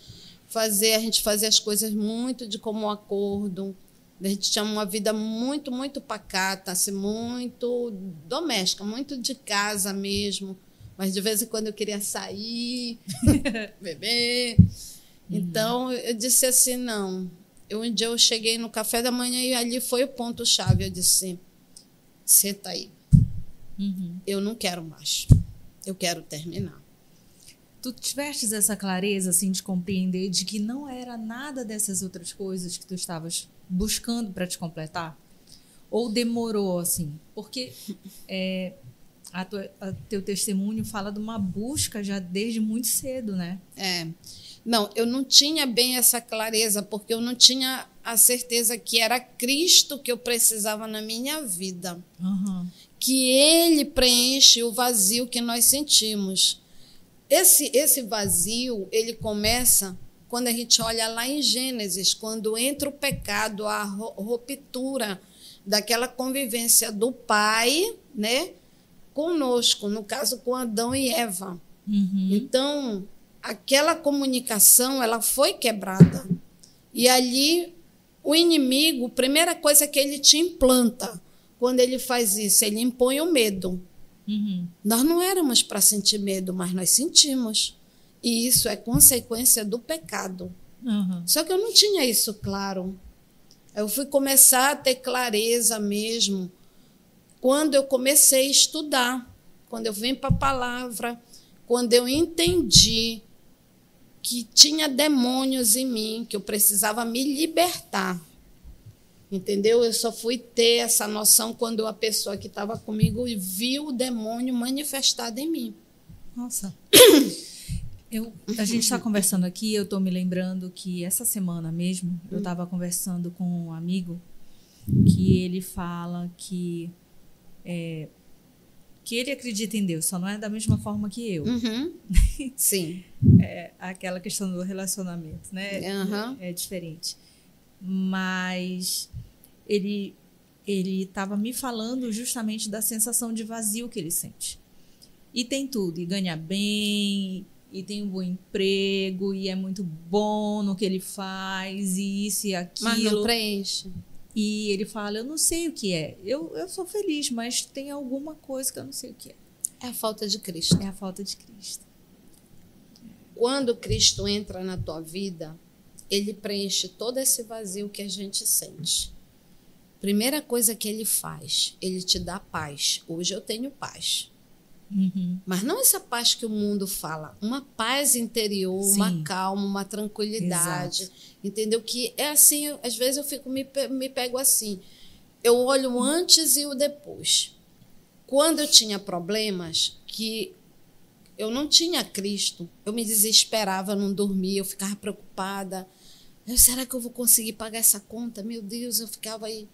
Fazer, a gente fazia as coisas muito de comum acordo. A gente tinha uma vida muito, muito pacata, assim, muito doméstica, muito de casa mesmo. Mas de vez em quando eu queria sair, beber. Então eu disse assim: não. Eu, um dia eu cheguei no café da manhã e ali foi o ponto-chave. Eu disse: senta aí. Uhum. Eu não quero mais. Eu quero terminar. Tu tivestes essa clareza assim de compreender de que não era nada dessas outras coisas que tu estavas buscando para te completar? Ou demorou assim? Porque é, a tua, a teu testemunho fala de uma busca já desde muito cedo, né? É. Não, eu não tinha bem essa clareza, porque eu não tinha a certeza que era Cristo que eu precisava na minha vida. Uhum. Que Ele preenche o vazio que nós sentimos. Esse, esse vazio, ele começa quando a gente olha lá em Gênesis, quando entra o pecado, a ruptura daquela convivência do pai, né, conosco, no caso com Adão e Eva. Uhum. Então, aquela comunicação ela foi quebrada. E ali o inimigo, primeira coisa que ele te implanta quando ele faz isso, ele impõe o medo. Uhum. Nós não éramos para sentir medo, mas nós sentimos. E isso é consequência do pecado. Uhum. Só que eu não tinha isso claro. Eu fui começar a ter clareza mesmo quando eu comecei a estudar, quando eu vim para a palavra, quando eu entendi que tinha demônios em mim, que eu precisava me libertar. Entendeu? Eu só fui ter essa noção quando a pessoa que estava comigo viu o demônio manifestado em mim. Nossa. Eu, a gente está conversando aqui, eu estou me lembrando que essa semana mesmo eu estava conversando com um amigo que ele fala que é, que ele acredita em Deus, só não é da mesma forma que eu. Uhum. Sim. É aquela questão do relacionamento, né? Uhum. É diferente. Mas ele ele estava me falando justamente da sensação de vazio que ele sente. E tem tudo, e ganha bem, e tem um bom emprego, e é muito bom no que ele faz, e isso e aquilo. Mas não preenche. E ele fala: Eu não sei o que é. Eu, eu sou feliz, mas tem alguma coisa que eu não sei o que é. É a falta de Cristo. É a falta de Cristo. Quando Cristo entra na tua vida, ele preenche todo esse vazio que a gente sente. Primeira coisa que ele faz, ele te dá paz. Hoje eu tenho paz. Uhum. Mas não essa paz que o mundo fala, uma paz interior, Sim. uma calma, uma tranquilidade, Exato. entendeu? Que é assim, eu- às vezes eu fico me, me pego assim. Eu olho o antes e o depois. Quando eu tinha problemas que eu não tinha Cristo, eu me desesperava, não dormia, eu ficava preocupada. Eu, será que eu vou conseguir pagar essa conta? Meu Deus, eu ficava aí.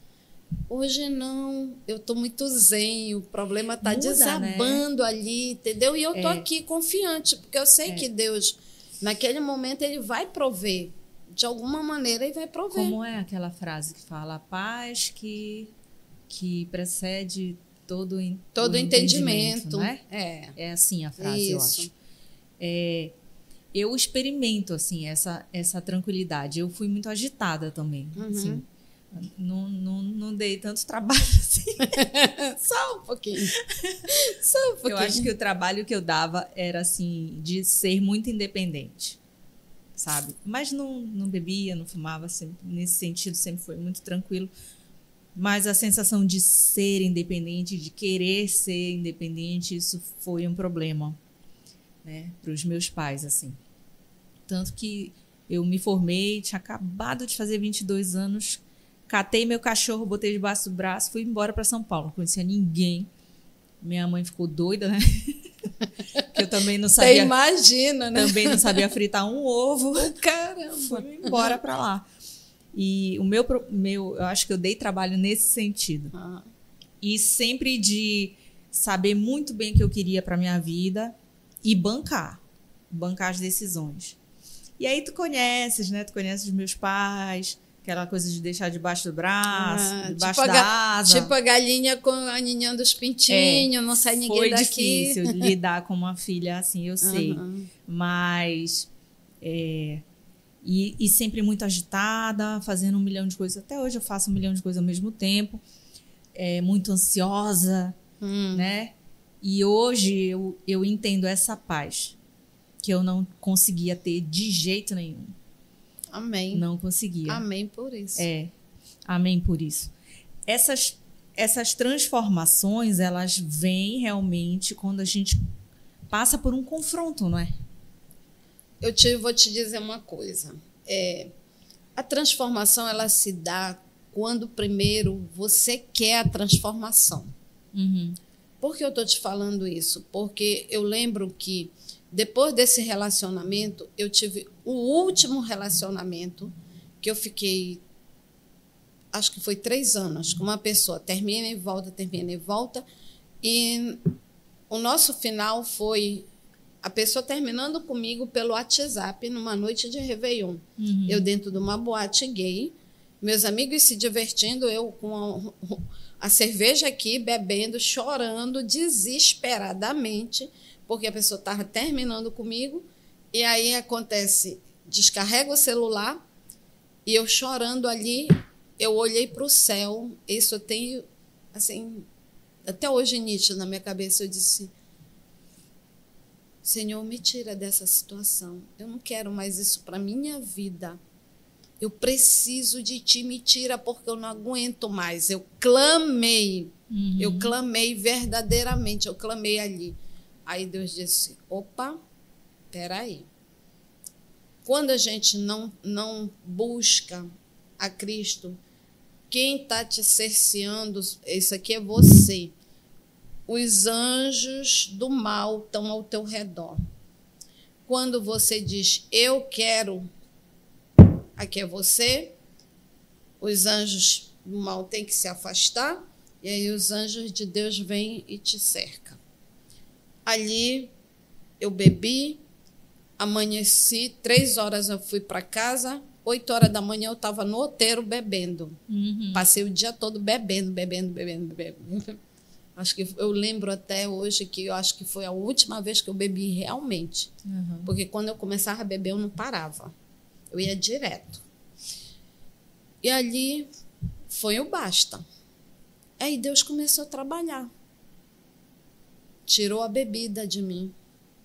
Hoje não, eu estou muito zen, o problema está Muda, né? desabando ali, entendeu? E eu estou É. aqui confiante, porque eu sei que Deus, naquele momento, ele vai prover. De alguma maneira, ele vai prover. Como é aquela frase que fala a paz que, que precede todo, Todo o entendimento. né? É. É assim a frase, eu Isso. acho. É, eu experimento assim essa, essa tranquilidade. Eu fui muito agitada também. Uhum. assim. Não, não, não dei tanto trabalho assim. Só um pouquinho. Só um pouquinho. Eu acho que o trabalho que eu dava era assim de ser muito independente, sabe? Mas não, não bebia, não fumava, sempre, nesse sentido sempre foi muito tranquilo. Mas a sensação de ser independente, de querer ser independente, isso foi um problema, né, para os meus pais assim. Tanto que eu me formei, tinha acabado de fazer 22 anos, catei meu cachorro, botei debaixo do braço, fui embora para São Paulo, não conhecia ninguém. Minha mãe ficou doida, né? que eu também não Você sabia, imagina, né? também não sabia fritar um ovo. Caramba. Fui embora para lá. E o meu, meu, eu acho que eu dei trabalho nesse sentido. Ah, E sempre de saber muito bem o que eu queria para minha vida e bancar, bancar as decisões. E aí tu conheces, né? Tu conheces os meus pais, aquela coisa de deixar debaixo do braço, Ah, debaixo tipo a da ga- asa. Tipo a galinha com a ninhã dos pintinhos, não sai ninguém Foi daqui. difícil lidar com uma filha assim, eu sei. Aham. Mas. é, e, e sempre muito agitada, fazendo um milhão de coisas. Até hoje eu faço um milhão de coisas ao mesmo tempo. É, muito ansiosa, Hum. né? E hoje eu, eu entendo essa paz que eu não conseguia ter de jeito nenhum. Amém. Não conseguia. Amém por isso. É. Amém por isso. Essas, essas transformações, elas vêm realmente quando a gente passa por um confronto, não é? Eu te, vou te dizer uma coisa. É, a transformação ela se dá quando primeiro você quer a transformação. Uhum. Por que eu estou te falando isso? Porque eu lembro que depois desse relacionamento, eu tive o último relacionamento que eu fiquei, acho que foi três anos, com uma pessoa. Termina e volta, termina e volta. E o nosso final foi a pessoa terminando comigo pelo WhatsApp numa noite de Réveillon. Uhum. Eu dentro de uma boate gay, meus amigos se divertindo, eu com a, a cerveja aqui, bebendo, chorando desesperadamente, porque a pessoa estava terminando comigo E aí acontece, descarrega o celular e eu chorando ali, eu olhei para o céu. Isso eu tenho, assim, até hoje nítido na minha cabeça. Eu disse: Senhor, me tira dessa situação. Eu não quero mais isso para minha vida. Eu preciso de ti, me tira porque eu não aguento mais. Eu clamei, uhum. eu clamei verdadeiramente, eu clamei ali. Aí Deus disse: opa, peraí. Quando a gente não, não busca a Cristo, quem está te cerceando, isso aqui é você. Os anjos do mal estão ao teu redor. Quando você diz, eu quero aqui é você. Os anjos do mal têm que se afastar, e aí os anjos de Deus vêm e te cercam. Ali eu bebi, amanheci, três horas eu fui para casa, oito horas da manhã eu estava no outeiro bebendo. Uhum. Passei o dia todo bebendo, bebendo, bebendo, bebendo. Acho que eu lembro até hoje que eu acho que foi a última vez que eu bebi realmente. Uhum. Porque quando eu começava a beber, eu não parava. Eu ia direto. E ali foi o basta. Aí Deus começou a trabalhar. Tirou a bebida de mim.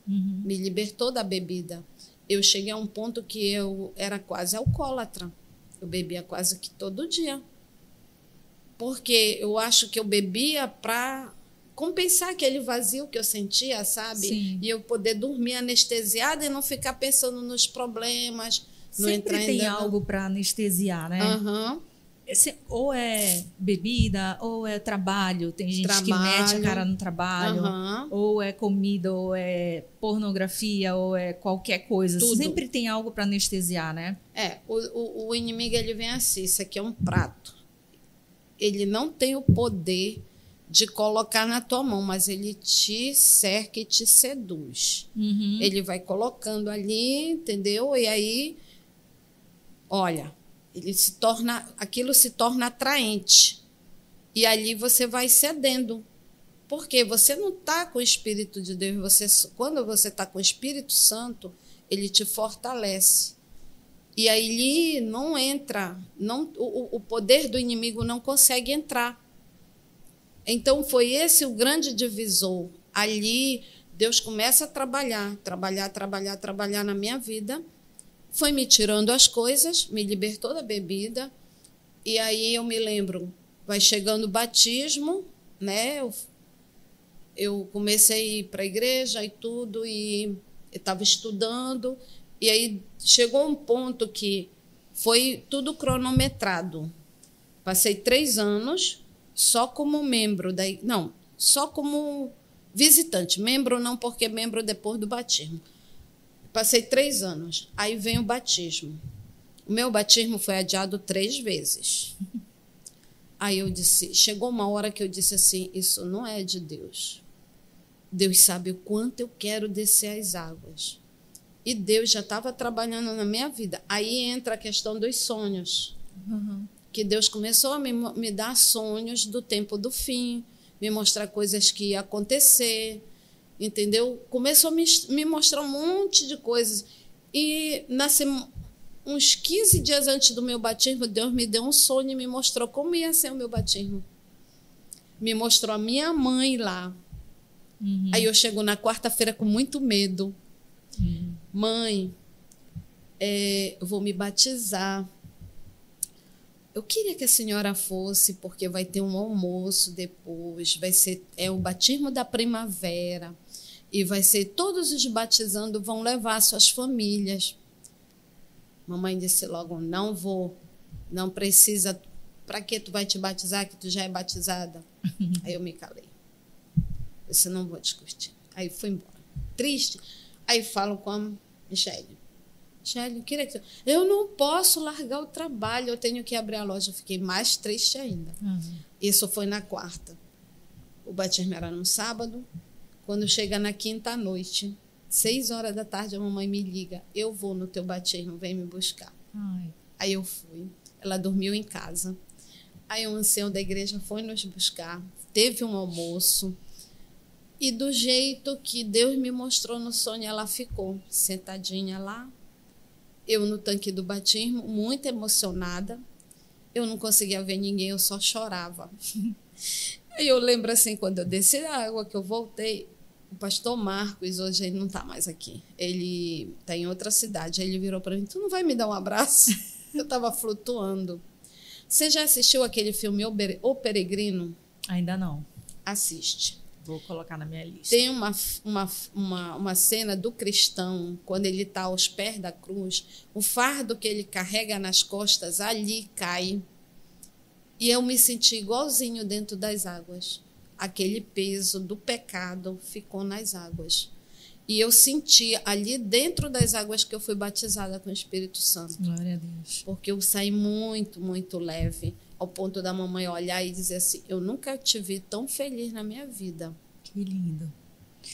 Uhum. Me libertou da bebida. Eu cheguei a um ponto que eu era quase alcoólatra. Eu bebia quase que todo dia. Porque eu acho que eu bebia para compensar aquele vazio que eu sentia, sabe? Sim. E eu poder dormir anestesiada e não ficar pensando nos problemas, Sempre tem algo para anestesiar, né? Uhum. Ou é bebida, ou é trabalho. Tem gente trabalho. que mete a cara no trabalho. Uhum. Ou é comida, ou é pornografia, ou é qualquer coisa. Tudo. Sempre tem algo para anestesiar, né? É, o, o, o inimigo ele vem assim: isso aqui é um prato. Ele não tem o poder de colocar na tua mão, mas ele te cerca e te seduz. Uhum. Ele vai colocando ali, entendeu? E aí olha, ele se torna, aquilo se torna atraente. E ali você vai cedendo. Porque você não está com o Espírito de Deus, você, quando você está com o Espírito Santo, ele te fortalece. E aí não entra, não, o, o poder do inimigo não consegue entrar. Então foi esse o grande divisor. Ali Deus começa a trabalhar, trabalhar, trabalhar, trabalhar na minha vida foi me tirando as coisas, me libertou da bebida. E aí eu me lembro, vai chegando o batismo, né? Eu, eu comecei a ir para a igreja e tudo, e estava estudando. E aí chegou um ponto que foi tudo cronometrado. Passei três anos só como membro da. Não, só como visitante. Membro não, porque membro depois do batismo. Passei três anos. Aí vem o batismo. O meu batismo foi adiado três vezes. Aí eu disse, chegou uma hora que eu disse assim, isso não é de Deus. Deus sabe o quanto eu quero descer as águas. E Deus já estava trabalhando na minha vida. Aí entra a questão dos sonhos. Uhum. Que Deus começou a me, me dar sonhos do tempo do fim, me mostrar coisas que iam acontecer entendeu? Começou a me, me mostrar um monte de coisas. E nasce uns 15 dias antes do meu batismo, Deus me deu um sonho e me mostrou como ia ser o meu batismo. Me mostrou a minha mãe lá. Uhum. Aí eu chego na quarta-feira com muito medo. Uhum. Mãe, é, eu vou me batizar. Eu queria que a senhora fosse, porque vai ter um almoço depois, vai ser é o batismo da primavera e vai ser todos os batizando vão levar suas famílias. Mamãe disse logo: "Não vou. Não precisa. Para que tu vai te batizar que tu já é batizada?" Aí eu me calei. Eu disse: "Não vou discutir." Aí fui embora. Triste. Aí falo com a Michelle. Michelle, queria que eu não posso largar o trabalho, eu tenho que abrir a loja. Eu fiquei mais triste ainda. Uhum. Isso foi na quarta. O batismo era no sábado, quando chega na quinta noite, seis horas da tarde, a mamãe me liga: Eu vou no teu batismo, vem me buscar. Ai. Aí eu fui. Ela dormiu em casa. Aí o ancião da igreja foi nos buscar, teve um almoço. E do jeito que Deus me mostrou no sonho, ela ficou sentadinha lá. Eu no tanque do batismo, muito emocionada. Eu não conseguia ver ninguém, eu só chorava. E eu lembro assim, quando eu desci a água, que eu voltei, o pastor Marcos, hoje ele não está mais aqui. Ele está em outra cidade. Aí ele virou para mim: Tu não vai me dar um abraço? Eu estava flutuando. Você já assistiu aquele filme O Peregrino? Ainda não. Assiste. Vou colocar na minha lista. Tem uma, uma, uma, uma cena do cristão, quando ele está aos pés da cruz, o fardo que ele carrega nas costas ali cai. E eu me senti igualzinho dentro das águas. Aquele peso do pecado ficou nas águas. E eu senti ali dentro das águas que eu fui batizada com o Espírito Santo. Glória a Deus. Porque eu saí muito, muito leve, ao ponto da mamãe olhar e dizer assim: Eu nunca te vi tão feliz na minha vida. Que lindo.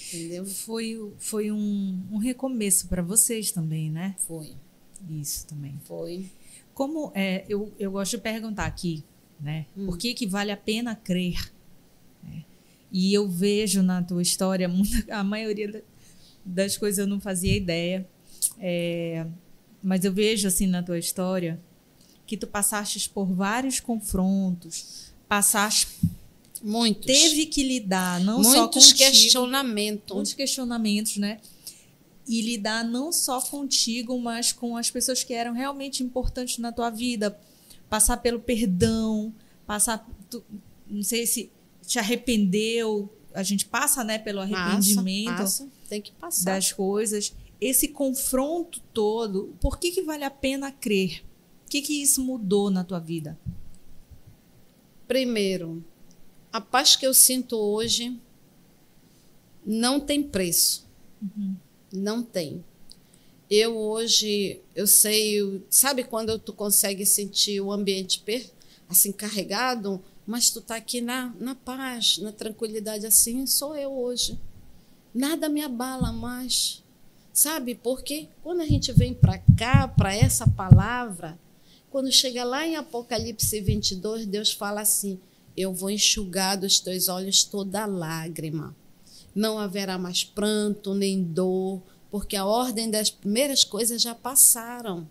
Entendeu? Foi, foi um, um recomeço para vocês também, né? Foi. Isso também. Foi. Como é, eu, eu gosto de perguntar aqui, né? Hum. Por que, que vale a pena crer? E eu vejo na tua história, a maioria das coisas eu não fazia ideia. É, mas eu vejo assim na tua história que tu passaste por vários confrontos, passaste muitos, teve que lidar não muitos só contigo, questionamentos, muitos questionamentos, né? E lidar não só contigo, mas com as pessoas que eram realmente importantes na tua vida, passar pelo perdão, passar, tu, não sei se te arrependeu, a gente passa, né, pelo arrependimento passa, passa. Tem que passar. das coisas. Esse confronto todo, por que, que vale a pena crer? O que, que isso mudou na tua vida? Primeiro, a paz que eu sinto hoje não tem preço. Uhum. Não tem. Eu hoje, eu sei, sabe quando tu consegue sentir o ambiente assim carregado? Mas tu tá aqui na, na paz, na tranquilidade assim, sou eu hoje. Nada me abala mais. Sabe? Porque quando a gente vem para cá, para essa palavra, quando chega lá em Apocalipse 22, Deus fala assim: Eu vou enxugar dos teus olhos toda lágrima. Não haverá mais pranto nem dor, porque a ordem das primeiras coisas já passaram.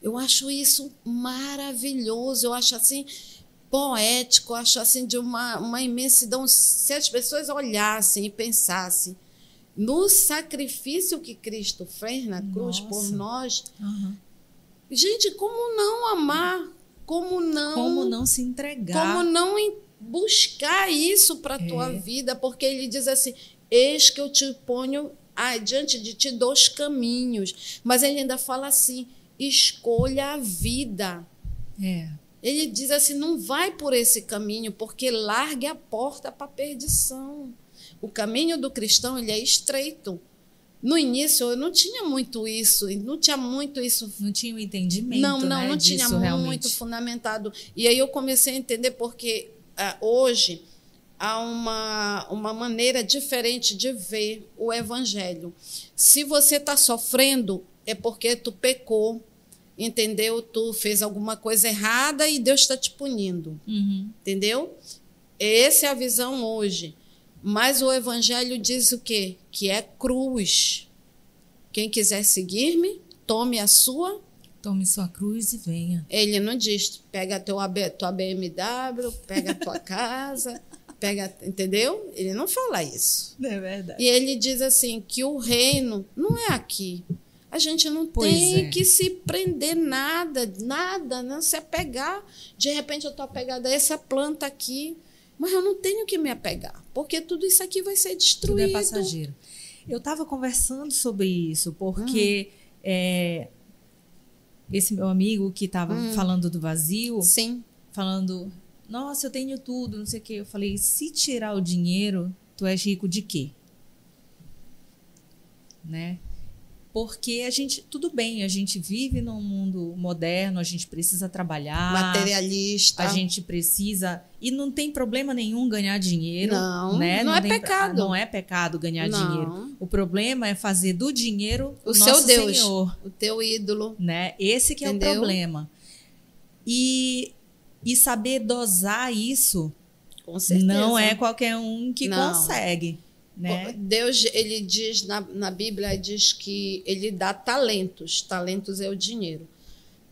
Eu acho isso maravilhoso. Eu acho assim, poético, acho assim de uma, uma imensidão. Se as pessoas olhassem e pensassem no sacrifício que Cristo fez na cruz Nossa. por nós, uhum. gente, como não amar? Como não? Como não se entregar? Como não buscar isso para a é. tua vida? Porque ele diz assim: Eis que eu te ponho diante de ti dois caminhos. Mas ele ainda fala assim: escolha a vida. É. Ele diz assim: não vai por esse caminho, porque largue a porta para a perdição. O caminho do cristão ele é estreito. No início eu não tinha muito isso, não tinha muito isso. Não tinha o um entendimento. Não, não, né, não tinha muito realmente. fundamentado. E aí eu comecei a entender porque uh, hoje há uma, uma maneira diferente de ver o evangelho. Se você está sofrendo, é porque tu pecou, entendeu? Tu fez alguma coisa errada e Deus está te punindo, uhum. entendeu? Essa é a visão hoje. Mas o Evangelho diz o quê? Que é cruz. Quem quiser seguir-me, tome a sua. Tome sua cruz e venha. Ele não diz, pega teu, tua BMW, pega a tua casa, pega, entendeu? Ele não fala isso. É verdade. E ele diz assim que o reino não é aqui. A gente não pois tem é. que se prender nada, nada, não se apegar. De repente eu estou apegada a essa planta aqui, mas eu não tenho que me apegar, porque tudo isso aqui vai ser destruído. Tudo é passageiro. Eu estava conversando sobre isso, porque hum. é, esse meu amigo que estava hum. falando do vazio, Sim. falando, nossa, eu tenho tudo, não sei o quê. Eu falei, se tirar o dinheiro, tu és rico de quê? Né? Porque a gente tudo bem a gente vive num mundo moderno a gente precisa trabalhar materialista a gente precisa e não tem problema nenhum ganhar dinheiro não né? não, não é pecado não é pecado ganhar não. dinheiro o problema é fazer do dinheiro o, o seu Deus Senhor, o teu ídolo né esse que Entendeu? é o problema e e saber dosar isso. Não é qualquer um que Não. consegue, né? Deus, ele diz na, na Bíblia, diz que ele dá talentos. Talentos é o dinheiro.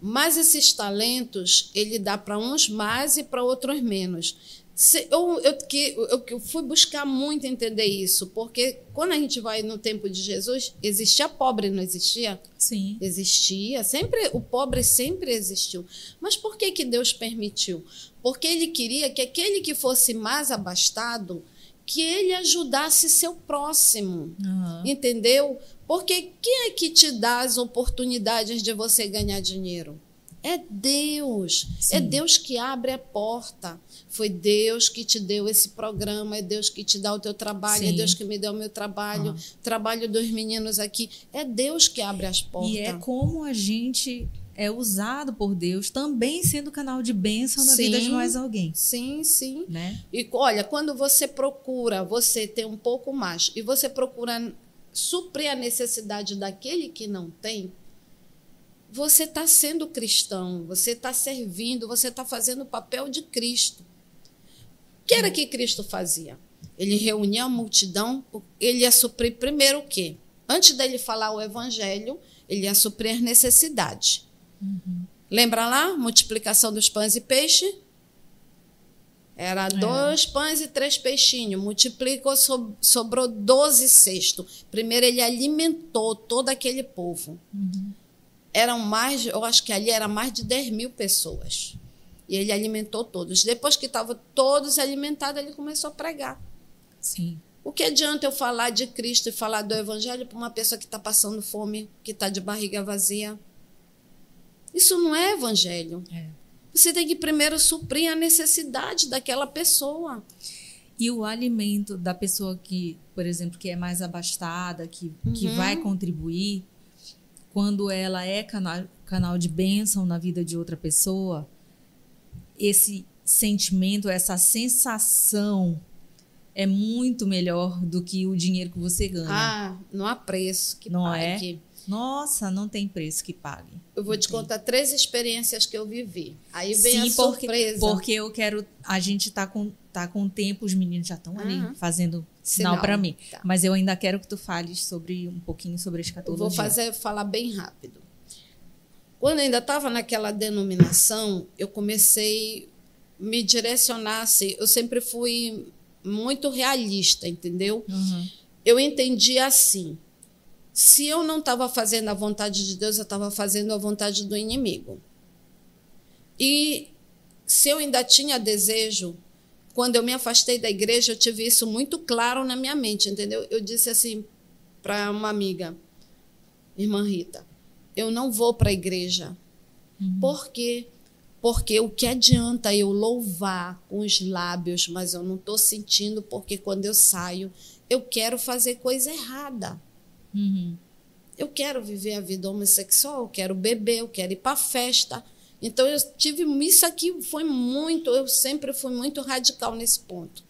Mas esses talentos, ele dá para uns mais e para outros menos. Se- eu, eu, que, eu, eu fui buscar muito entender isso, porque quando a gente vai no tempo de Jesus, existia pobre, não existia? Sim. Existia, sempre o pobre sempre existiu. Mas por que que Deus permitiu? Porque ele queria que aquele que fosse mais abastado, que ele ajudasse seu próximo. Aham. Entendeu? Porque quem é que te dá as oportunidades de você ganhar dinheiro? É Deus. Sim. É Deus que abre a porta. Foi Deus que te deu esse programa, é Deus que te dá o teu trabalho, é Sim. Deus que me deu o meu trabalho, trabalho dos meninos aqui. É Deus que abre as portas. E é como a gente é usado por Deus também sendo canal de bênção na Sim. vida de mais alguém, Sim, sim. né? E olha, quando você procura, você ter um pouco mais e você procura suprir a necessidade daquele que não tem, você está sendo cristão, você está servindo, você está fazendo o papel de Cristo. O que era que Cristo fazia? Ele reunia a multidão, ele ia suprir primeiro o quê? Antes dele falar o evangelho, ele ia suprir as necessidades. Lembra lá? Multiplicação dos pães e peixe? Era dois pães e três peixinhos. Multiplicou, so- sobrou 12 cestos. Primeiro ele alimentou todo aquele povo. Eram mais, eu acho que ali era mais de 10 mil pessoas. E ele alimentou todos. Depois que estavam todos alimentados, ele começou a pregar. Sim. O que adianta eu falar de Cristo e falar do Evangelho para uma pessoa que está passando fome, que está de barriga vazia? Isso não é Evangelho. É. Você tem que primeiro suprir a necessidade daquela pessoa. E o alimento da pessoa que, por exemplo, que é mais abastada, que, que Uhum. vai contribuir, quando ela é canal, canal de bênção na vida de outra pessoa, esse sentimento, essa sensação é muito melhor do que o dinheiro que você ganha. Ah, não há preço que Não é? Nossa, não tem preço que pague. Eu vou te contar três experiências que eu vivi. Aí vem Sim, a porque, surpresa. porque eu quero. A gente tá com, tá com tempo, os meninos já estão ali Aham. fazendo sinal Sinal, para mim. tá. Mas eu ainda quero que tu fales sobre um pouquinho sobre a Eu escatologia. vou fazer, falar bem rápido. Quando eu ainda estava naquela denominação, eu comecei a me direcionar. Assim, eu sempre fui muito realista, entendeu? Uhum. Eu entendi assim: se eu não estava fazendo a vontade de Deus, eu estava fazendo a vontade do inimigo. E se eu ainda tinha desejo, quando eu me afastei da igreja, eu tive isso muito claro na minha mente, entendeu? Eu disse assim para uma amiga, irmã Rita, eu não vou para a igreja. Por quê? Porque o que adianta eu louvar com os lábios, mas eu não estou sentindo, porque quando eu saio, eu quero fazer coisa errada. Uhum. Eu quero viver a vida homossexual, eu quero beber, eu quero ir para festa. Então eu tive isso aqui foi muito, eu sempre fui muito radical nesse ponto.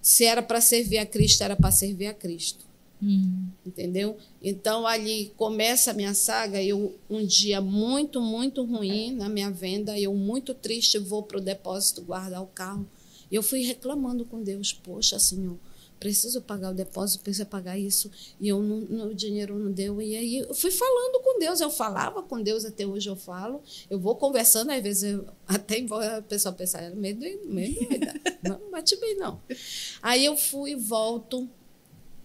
Se era para servir a Cristo, era para servir a Cristo Uhum. entendeu? Então ali começa a minha saga. Eu um dia muito muito ruim na minha venda, eu muito triste vou para o depósito guardar o carro. E eu fui reclamando com Deus, poxa Senhor, preciso pagar o depósito, preciso pagar isso e eu não, o dinheiro não deu. E aí eu fui falando com Deus, eu falava com Deus até hoje eu falo. Eu vou conversando às vezes eu, até embora a pessoa pensar "É meio doida, não bate bem não. Aí eu fui e volto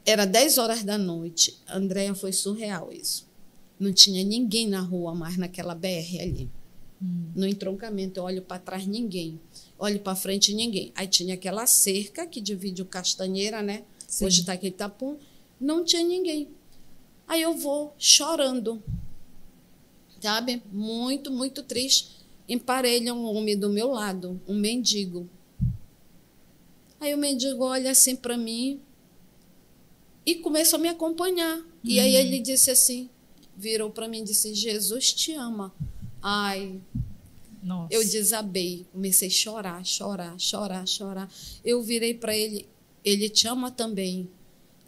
era 10 horas da noite. Andréia foi surreal isso. Não tinha ninguém na rua mais naquela BR ali. No entroncamento, eu olho para trás, ninguém. Olho para frente, ninguém. Aí tinha aquela cerca que divide o Castanheira, né? Sim. Hoje está aquele tapum. Não tinha ninguém. Aí eu vou chorando. Sabe? Muito, muito triste. Emparelha um homem do meu lado, um mendigo. Aí o mendigo olha assim para mim e começou a me acompanhar. E aí ele disse assim, virou para mim e disse: Jesus te ama. Ai, Nossa. eu desabei, comecei a chorar, chorar, chorar, chorar. Eu virei para ele, ele te ama também.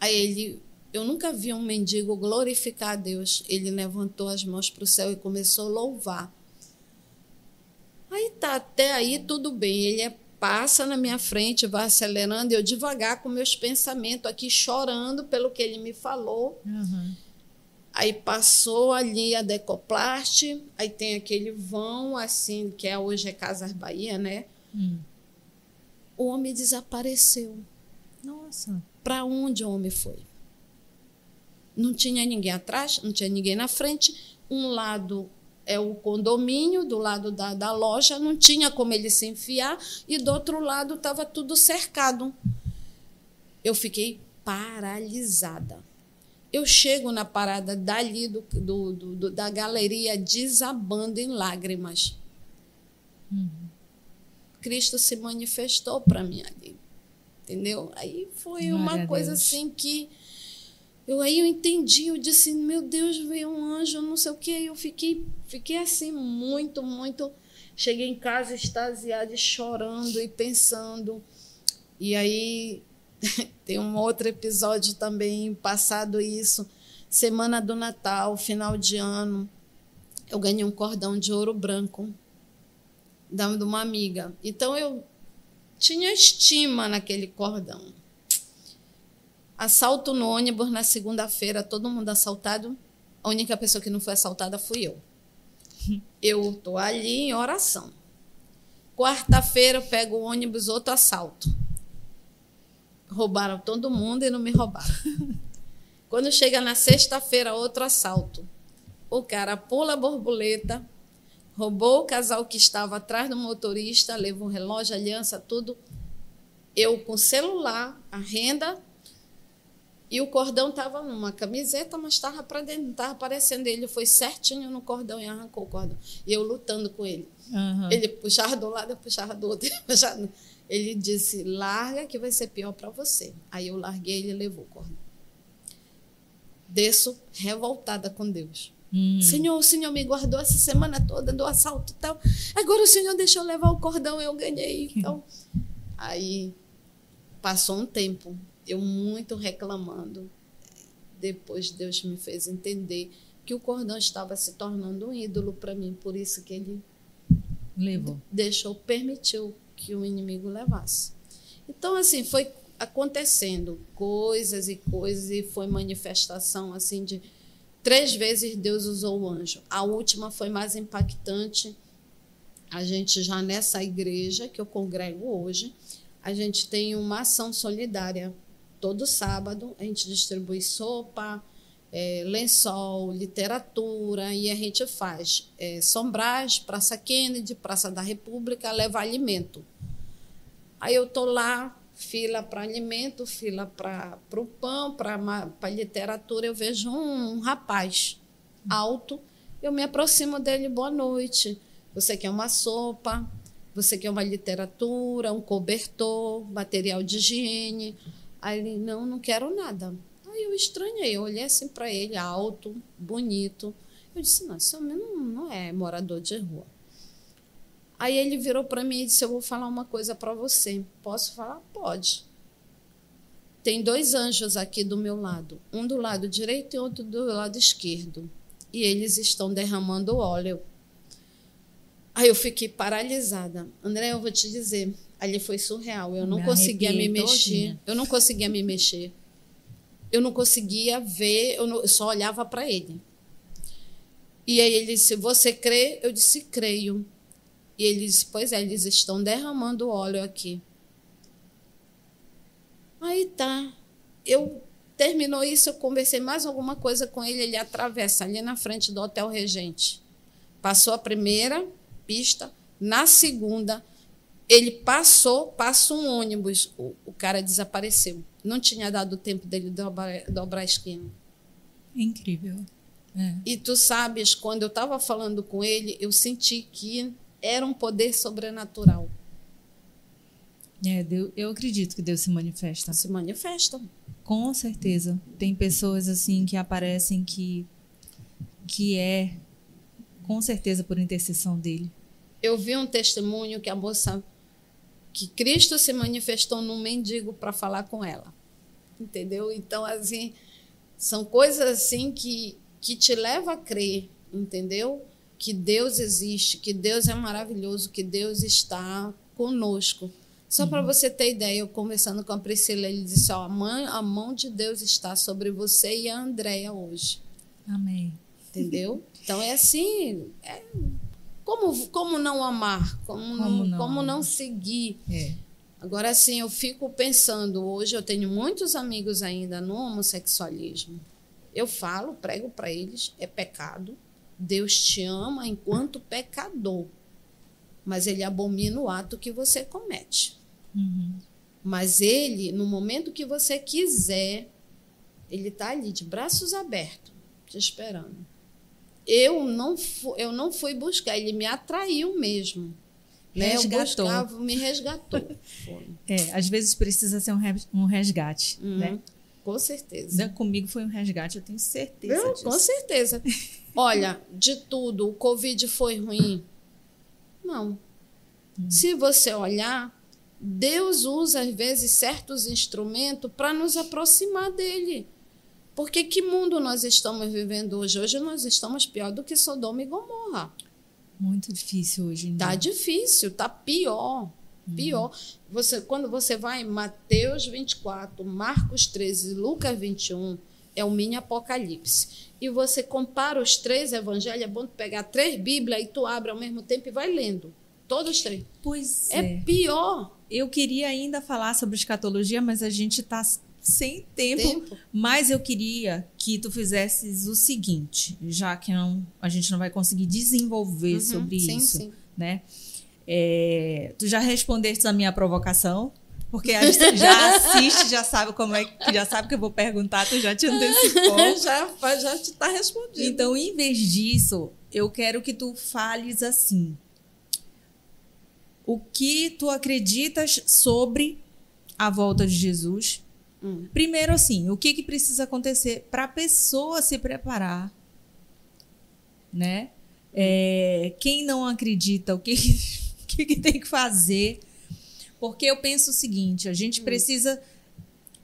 Aí ele, eu nunca vi um mendigo glorificar a Deus. Ele levantou as mãos para o céu e começou a louvar. Aí tá, até aí tudo bem. Ele é passa na minha frente, vai acelerando, e eu devagar com meus pensamentos aqui, chorando pelo que ele me falou. Uhum. Aí passou ali a decoplaste, aí tem aquele vão, assim, que é hoje é Casas Bahia, né? Hum. O homem desapareceu. Nossa. Para onde o homem foi? Não tinha ninguém atrás, não tinha ninguém na frente. Um lado é o condomínio, do lado da, da loja, não tinha como ele se enfiar, e do outro lado estava tudo cercado. Eu fiquei paralisada. Eu chego na parada dali do, do, do da galeria desabando em lágrimas. Uhum. Cristo se manifestou para mim ali. Entendeu? Aí foi Glória uma coisa assim que eu aí eu entendi, eu disse, meu Deus, veio um anjo, não sei o quê. Eu fiquei, fiquei assim muito, muito. Cheguei em casa extasiada, chorando e pensando. E aí tem um outro episódio também passado isso, semana do Natal, final de ano. Eu ganhei um cordão de ouro branco da- de uma amiga. Então eu tinha estima naquele cordão. Assalto no ônibus na segunda-feira, todo mundo assaltado. A única pessoa que não foi assaltada fui eu. Eu tô ali em oração. Quarta-feira eu pego o ônibus, outro assalto. Roubaram todo mundo e não me roubaram. Quando chega na sexta-feira, outro assalto. O cara pula a borboleta, roubou o casal que estava atrás do motorista, levou relógio, aliança, tudo. Eu com celular, a renda, e o cordão estava numa camiseta, mas estava para dentro, não estava aparecendo. Ele foi certinho no cordão e arrancou o cordão. E eu lutando com ele. Uhum. Ele puxava do lado, eu puxava do outro. puxava- Ele disse: larga que vai ser pior para você. Aí eu larguei ele levou o cordão. Desço revoltada com Deus. Hum. Senhor, o Senhor me guardou essa semana toda do assalto e tal. Agora o Senhor deixou levar o cordão, eu ganhei. Então, aí passou um tempo, eu muito reclamando. Depois Deus me fez entender que o cordão estava se tornando um ídolo para mim, por isso que ele Levou. deixou, permitiu que o inimigo levasse. Então, assim, foi acontecendo coisas e coisas, e foi manifestação, assim, de três vezes Deus usou o anjo. A última foi mais impactante. A gente já nessa igreja que eu congrego hoje, a gente tem uma ação solidária. Todo sábado a gente distribui sopa, eh, lençol, literatura e a gente faz eh, Sombras, Praça Kennedy, Praça da República, leva alimento. Aí eu tô lá, fila para alimento, fila para o pão, para literatura. Eu vejo um, um rapaz alto, eu me aproximo dele, boa noite. Você quer uma sopa? Você quer uma literatura, um cobertor, material de higiene? Aí ele, não, não quero nada. Aí eu estranhei, eu olhei assim para ele, alto, bonito. Eu disse, não, esse homem não, não é morador de rua. Aí ele virou para mim e disse: Eu vou falar uma coisa para você. Posso falar? Pode. Tem dois anjos aqui do meu lado, um do lado direito e outro do lado esquerdo. E eles estão derramando óleo. Aí eu fiquei paralisada. André, eu vou te dizer, ali foi surreal. Eu não Me conseguia me mexer. Eu não conseguia me mexer. Eu não conseguia ver, eu, não- eu só olhava para ele. E aí ele disse: Você crê? Eu disse: Creio. E ele disse: Pois é, eles estão derramando óleo aqui. Aí tá. Eu terminou isso, eu conversei mais alguma coisa com ele. Ele atravessa ali na frente do Hotel Regente. Passou a primeira pista, na segunda, ele passou, passa um ônibus, o, o cara desapareceu. Não tinha dado tempo dele dobrar, dobrar a esquina. Incrível. É. E tu sabes, quando eu estava falando com ele, eu senti que era um poder sobrenatural. É, Deus- eu acredito que Deus se manifesta. Se manifesta. Com certeza. Tem pessoas assim que aparecem que que é com certeza por intercessão dele. Eu vi um testemunho que a moça que Cristo se manifestou num mendigo para falar com ela. Entendeu? Então assim, são coisas assim que que te leva a crer, entendeu? Que Deus existe, que Deus é maravilhoso, que Deus está conosco. Só para você ter ideia, eu conversando com a Priscila, ele disse: ó, a, mãe, a mão de Deus está sobre você e a Andréia hoje. Amém. Entendeu? Então é assim. é- como, como não amar? Como, Como não, como não seguir? É. Agora, assim, eu fico pensando, hoje eu tenho muitos amigos ainda no homossexualismo. Eu falo, prego para eles, é pecado. Deus te ama enquanto pecador. Mas ele abomina o ato que você comete. Uhum. Mas ele, no momento que você quiser, ele está ali de braços abertos, te esperando. Eu não, fu- eu não fui buscar, ele me atraiu mesmo. Né? Eu Resgatou. buscava, me resgatou. É, às vezes precisa ser um, res- um resgate, Uhum, né? Com certeza. Né, Comigo foi um resgate, eu tenho certeza Eu, disso. com certeza. Olha, de tudo, o Covid foi ruim? Não. Se você olhar, Deus usa, às vezes, certos instrumentos para nos aproximar dele. Porque que mundo nós estamos vivendo hoje? Hoje nós estamos pior do que Sodoma e Gomorra. Muito difícil hoje em Tá difícil, tá pior. Pior. Você, quando você vai em Mateus 24, Marcos 13, Lucas 21, é o mini apocalipse. E você compara os três evangelhos, é bom pegar três Bíblias e tu abre ao mesmo tempo e vai lendo. Todos três. Pois É, é. pior Eu queria ainda falar sobre escatologia, mas a gente está sem tempo. tempo. Mas eu queria que tu fizesses o seguinte, já que não- a gente não vai conseguir desenvolver Uhum, sobre sim, isso, sim. né? É, tu já respondeste a minha provocação? Porque a gente já assiste, já sabe como é que já sabe que eu vou perguntar, tu já te antecipou. já, já te está respondido. Então, em vez disso, eu quero que tu fales assim. O que tu acreditas sobre a volta de Jesus? Hum. Primeiro, assim, o que, que precisa acontecer para a pessoa se preparar, né? É, quem não acredita, o que, que, que, que tem que fazer? Porque eu penso o seguinte: a gente precisa,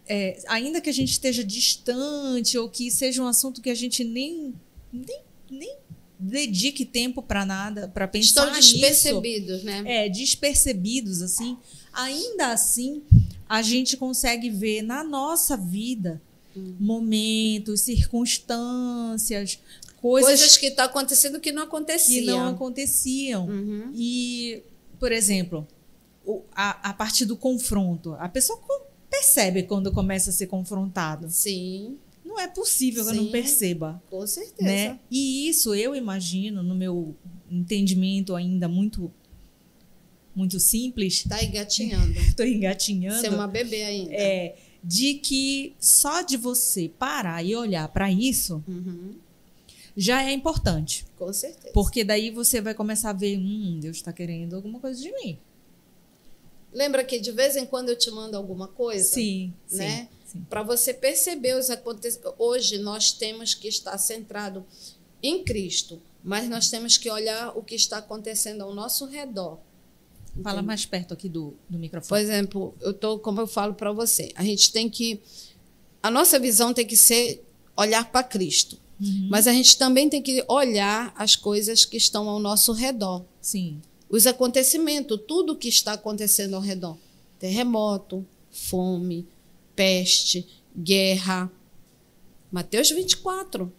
é, ainda que a gente esteja distante ou que seja um assunto que a gente nem, nem, nem dedique tempo para nada, para pensar Estão nisso despercebidos, né? é, despercebidos, assim, ainda assim, a gente consegue ver na nossa vida momentos, circunstâncias, coisas, Coisas que estão acontecendo que não aconteciam. que não aconteciam. Uhum. E, por exemplo, o- a, a partir do confronto, a pessoa co- percebe quando começa a ser confrontada. Sim, Não é possível que eu não Sim. perceba. com certeza. Né? E isso eu imagino, no meu entendimento ainda muito, muito simples, Tá engatinhando. estou engatinhando. Você é uma bebê ainda. é, de que só de você parar e olhar para isso Uhum, já é importante. com certeza. Porque daí você vai começar a ver, hum, Deus está querendo alguma coisa de mim. Lembra que de vez em quando eu te mando alguma coisa? Sim, né? Para você perceber os acontecimentos. Hoje nós temos que estar centrado em Cristo, mas nós temos que olhar o que está acontecendo ao nosso redor. Fala mais perto aqui do, do Por microfone. exemplo, eu tô, como eu falo para você, a gente tem que a nossa visão tem que ser olhar para Cristo, Uhum. mas a gente também tem que olhar as coisas que estão ao nosso redor. Sim. os acontecimentos, tudo que está acontecendo ao redor. Terremoto, fome, peste, guerra. Mateus 24.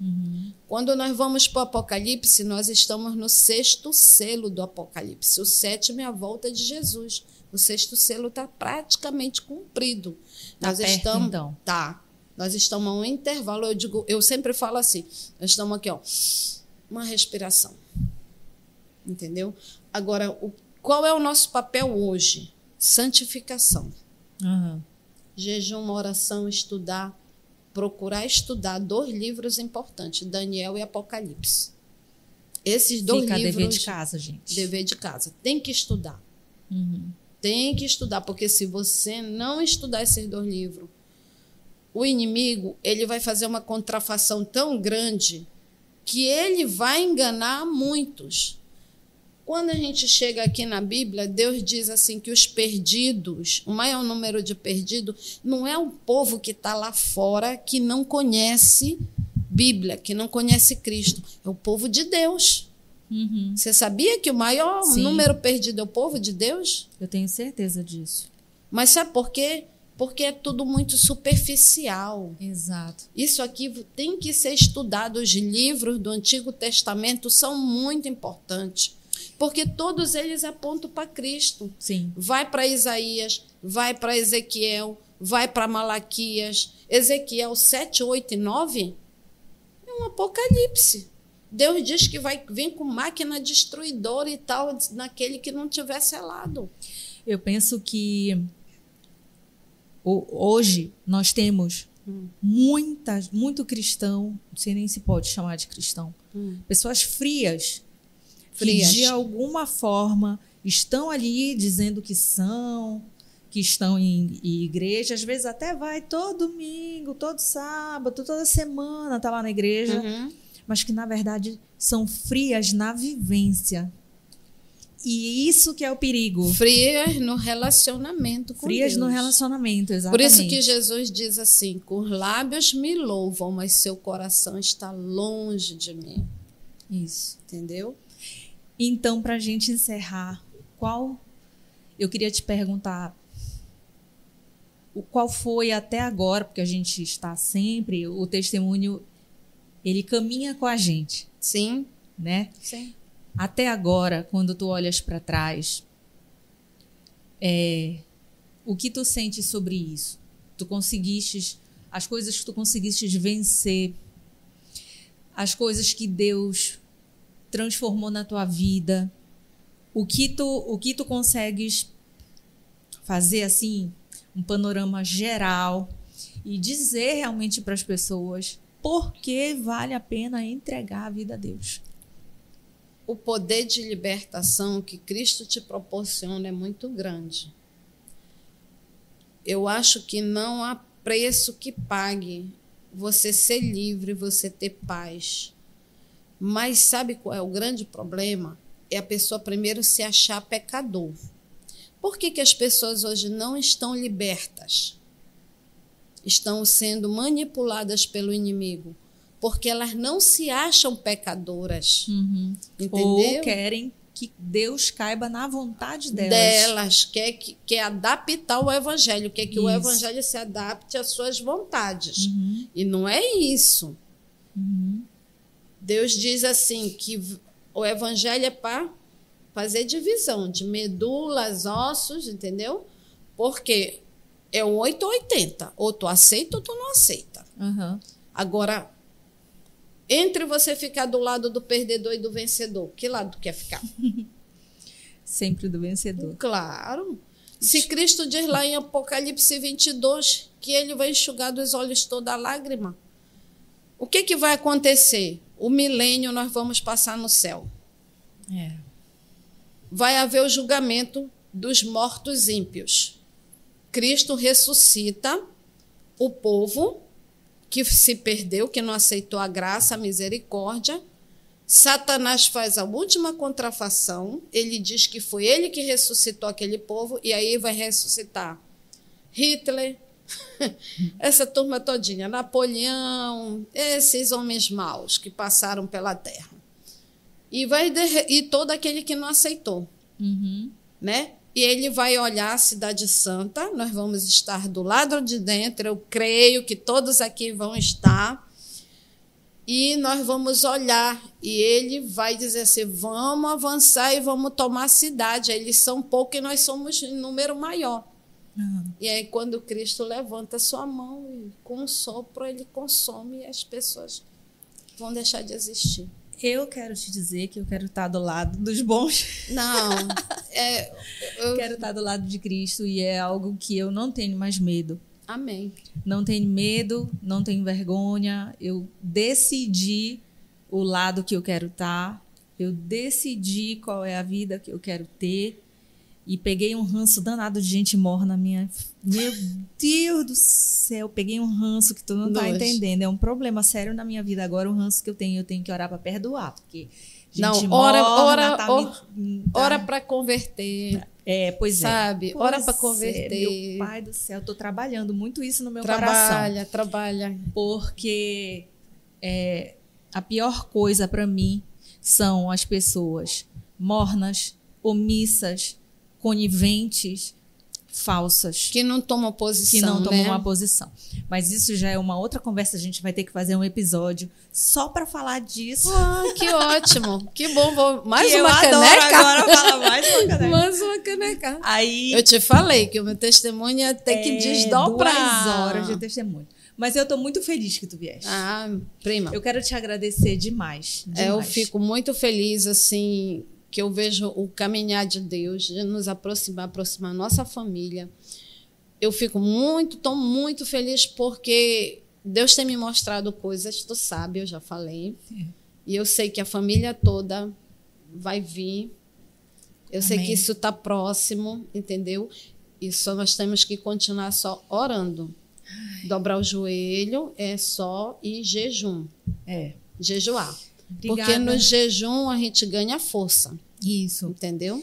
Uhum. Quando nós vamos para o Apocalipse, nós estamos no sexto selo do Apocalipse. O sétimo é a volta de Jesus. O sexto selo está praticamente cumprido. Tá nós perto, estamos, então. Tá. Nós estamos a um intervalo. Eu digo, eu sempre falo assim. Nós estamos aqui, ó, uma respiração. Entendeu? Agora, o, qual é o nosso papel hoje? Santificação. Aham. Jejum, oração, estudar, procurar estudar dois livros importantes, Daniel e Apocalipse. Esses dois Fica livros. dever de casa, gente. Dever de casa. Tem que estudar. Uhum. Tem que estudar, porque se você não estudar esses dois livros, o inimigo ele vai fazer uma contrafação tão grande que ele vai enganar muitos. Quando a gente chega aqui na Bíblia, Deus diz assim que os perdidos, o maior número de perdidos, não é o povo que está lá fora que não conhece Bíblia, que não conhece Cristo, é o povo de Deus. Uhum. Você sabia que o maior Sim. número perdido é o povo de Deus? Eu tenho certeza disso. Mas sabe por quê? Porque é tudo muito superficial. Exato. Isso aqui tem que ser estudado. Os livros do Antigo Testamento são muito importantes, porque todos eles apontam para Cristo. Sim. Vai para Isaías, vai para Ezequiel, vai para Malaquias. Ezequiel 7, 8 e 9 é um apocalipse. Deus diz que vai vir com máquina destruidora e tal, naquele que não tiver selado. Eu penso que hoje nós temos Hum. muitas, muito cristão, não sei nem se pode chamar de cristão, pessoas frias, Frias. que de alguma forma estão ali dizendo que são, que estão em, em igreja, às vezes até vai todo domingo, todo sábado, toda semana tá lá na igreja, Uhum. mas que na verdade são frias na vivência. E isso que é o perigo. Frias no relacionamento com Frias Deus. no relacionamento, Por exatamente. isso que Jesus diz assim: com os lábios me louvam, mas seu coração está longe de mim. Isso. Entendeu? Então, para a gente encerrar, qual eu queria te perguntar o qual foi até agora, porque a gente está sempre o testemunho ele caminha com a gente, Sim, né? sim. Até agora, quando tu olhas para trás, é, o que tu sentes sobre isso? Tu conseguiste as coisas que tu conseguiste vencer, as coisas que Deus transformou na tua vida, o que tu, o que tu consegues fazer assim um panorama geral e dizer realmente para as pessoas por que vale a pena entregar a vida a Deus. O poder de libertação que Cristo te proporciona é muito grande. Eu acho que não há preço que pague você ser livre, você ter paz. Mas sabe qual é o grande problema? É a pessoa primeiro se achar pecador. Por que, que as pessoas hoje não estão libertas? Estão sendo manipuladas pelo inimigo. Porque elas não se acham pecadoras. Entendeu? Ou querem que Deus caiba na vontade delas. delas, quer, que- quer adaptar o evangelho, quer que o Isso. evangelho se adapte às suas vontades. Uhum, E não é isso. uhum. Deus diz assim que o evangelho é para fazer divisão de medulas, ossos, entendeu? Porque é um 8 ou 80. Ou tu aceita ou tu não aceita. Aham. Agora, entre você ficar do lado do perdedor e do vencedor, que lado quer ficar? Sempre do vencedor. Claro. Se Cristo diz lá em Apocalipse 22 que ele vai enxugar dos olhos toda a lágrima, o que, que vai acontecer? O milênio nós vamos passar no céu. É. Vai haver o julgamento dos mortos ímpios. Cristo ressuscita o povo que se perdeu, que não aceitou a graça, a misericórdia. Satanás faz a última contrafação. Ele diz que foi ele que ressuscitou aquele povo e aí vai ressuscitar Hitler, essa turma todinha, Napoleão, esses homens maus que passaram pela terra. E vai e todo aquele que não aceitou Uhum. né? E ele vai olhar a Cidade Santa, nós vamos estar do lado de dentro, eu creio que todos aqui vão estar. E nós vamos olhar, e ele vai dizer assim: vamos avançar e vamos tomar a cidade. Eles são poucos e nós somos em número maior. Aham. E aí, quando Cristo levanta sua mão e com um sopro, ele consome e as pessoas vão deixar de existir. Eu quero te dizer que eu quero estar do lado dos bons. Não, é, Eu eu, quero estar do lado de Cristo e é algo que eu não tenho mais medo. amém. Não tenho medo, não tenho vergonha. Eu decidi o lado que eu quero estar. Eu decidi qual é a vida que eu quero ter. E peguei um ranço danado de gente morna na minha. Meu Deus do céu, peguei um ranço que tu não tá Nojo. entendendo. É um problema sério na minha vida agora. O ranço que eu tenho, eu tenho que orar para perdoar. Porque gente Não, ora- morna ora- tá ora- tá- Ora para converter. É, pois é. Sabe? Ora pra é, converter. meu pai do céu, eu tô trabalhando muito isso no meu coração. Trabalha, trabalha. Porque é, a pior coisa para mim são as pessoas mornas, omissas, coniventes, falsas. Que não tomam posição. Que não tomam né? uma posição. Mas isso já é uma outra conversa. A gente vai ter que fazer um episódio só para falar disso. Ah, que ótimo. Que bom. Vou... Mais Que uma caneca. Agora falar mais uma caneca. Mais uma caneca. Aí. Eu te falei que o meu testemunho ia ter que é, desdobrar. Duas horas de testemunho. Mas eu tô muito feliz que tu vieste. Ah, prima. Eu quero te agradecer demais. demais. É, eu fico muito feliz, assim, que eu vejo o caminhar de Deus, de nos aproximar, aproximar a nossa família. Eu fico muito, estou muito feliz porque Deus tem me mostrado coisas, tu sabe, eu já falei. Sim. E eu sei que a família toda vai vir. Eu sei Amém. que isso está próximo, entendeu? E só nós temos que continuar só orando. Dobrar o joelho é só e jejum. É. Jejuar. Porque Obrigada. no jejum a gente ganha força, Isso. entendeu?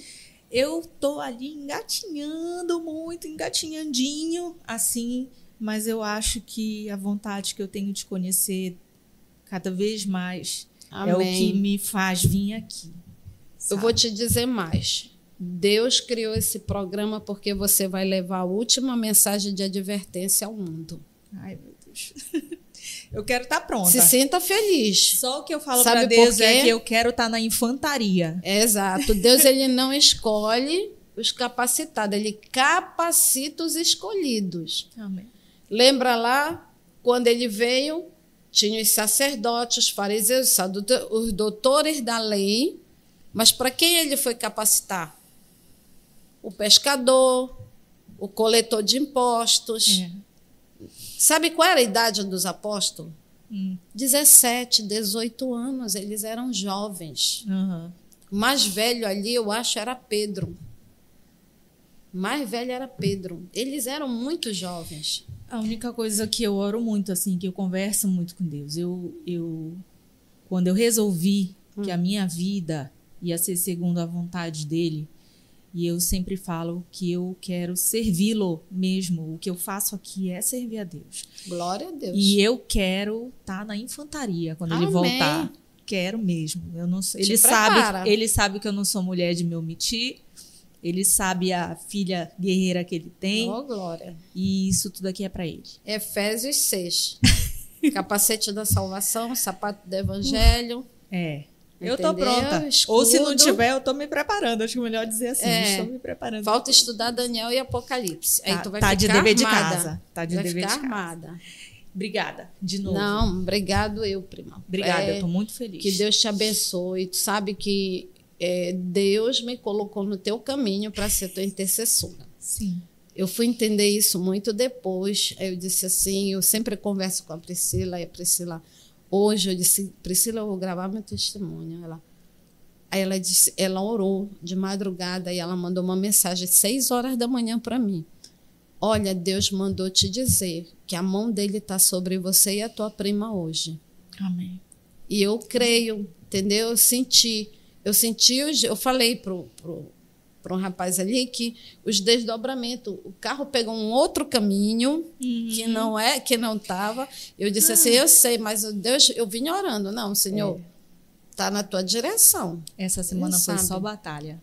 Eu tô ali engatinhando muito, engatinhandinho, assim, mas eu acho que a vontade que eu tenho de conhecer cada vez mais é o que Amém. me faz vir aqui. Eu vou sabe? te dizer mais. Deus criou esse programa porque você vai levar a última mensagem de advertência ao mundo. Ai, meu Deus. Eu quero estar pronta. Se sinta feliz. Só o que eu falo pra Deus é que eu quero estar na infantaria. É exato. Deus ele não escolhe os capacitados, ele capacita os escolhidos. Amém. Lembra lá quando ele veio, tinha os sacerdotes, os fariseus, os doutores da lei, mas para quem ele foi capacitar? O pescador, o coletor de impostos. É. Sabe qual era a idade dos apóstolos? Hum. 17, 18 anos, eles eram jovens. O mais velho ali, eu acho, era Pedro. Mais velho era Pedro. Eles eram muito jovens. A única coisa que eu oro muito, assim, que eu converso muito com Deus, eu, eu quando eu resolvi que Hum. a minha vida ia ser segundo a vontade dele, e eu sempre falo que eu quero servi-lo mesmo. O que eu faço aqui é servir a Deus. Glória a Deus. E eu quero estar na infantaria quando ele Amém. voltar. Quero mesmo. Eu não sou, ele prepara. sabe, ele sabe que eu não sou mulher de me omitir. Ele sabe a filha guerreira que ele tem. Oh, glória. E isso tudo aqui é para ele. Efésios 6. Capacete da salvação, sapato do evangelho. É. Eu tô Entendeu? pronta. Ou se não Escudo. tiver, eu tô me preparando. Acho que é melhor dizer assim. É. Estou me preparando. Falta estudar Daniel e Apocalipse. Aí Tá- tu vai tá de ficar dever de armada. casa. Tá de vai dever ficar de casa. armada. Obrigada. De novo. Não, obrigado eu, prima. Obrigada. É, eu tô muito feliz. Que Deus te abençoe. Tu sabe que é, Deus me colocou no teu caminho para ser tua intercessora. Sim. Eu fui entender isso muito depois. Aí eu disse assim, eu sempre converso com a Priscila e a Priscila hoje eu disse, Priscila, eu vou gravar meu testemunho. Ela Aí ela disse, ela orou de madrugada e ela mandou uma mensagem seis horas da manhã para mim. Olha, Deus mandou te dizer que a mão dele está sobre você e a tua prima hoje. Amém. E eu creio, entendeu? Eu senti. Eu senti, eu falei pro, pro, pro um rapaz ali que os desdobramentos, o carro pegou um outro caminho que não é, que não estava. Eu disse assim, eu sei, mas o Deus, eu vim orando. Não, Senhor, tá na tua direção. Essa semana Ele foi sabe. só batalha.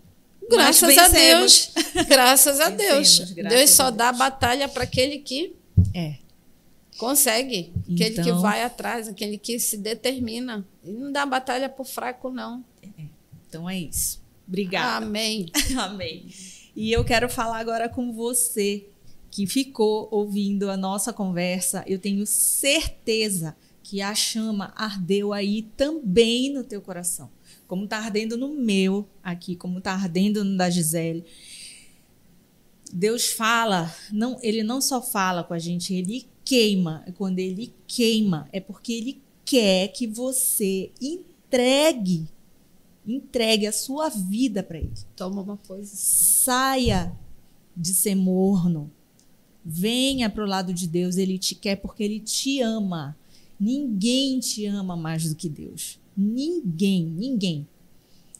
Graças a. Deus. Graças a Deus. graças Deus só a dá Deus. batalha para aquele que É. consegue, aquele que Então- vai atrás, aquele que se determina. E não dá batalha por fraco, não. Então é isso. Obrigada. Amém. Amém. E eu quero falar agora com você que ficou ouvindo a nossa conversa. Eu tenho certeza que a chama ardeu aí também no teu coração. Como está ardendo no meu aqui, como está ardendo no da Gisele. Deus fala, não, ele não só fala com a gente, ele queima. Quando ele queima, é porque ele quer que você entregue, entregue a sua vida para ele Toma uma posição. saia de ser morno. Venha para o lado de Deus, ele te quer porque ele te ama. Ninguém te ama mais do que Deus. Ninguém, ninguém.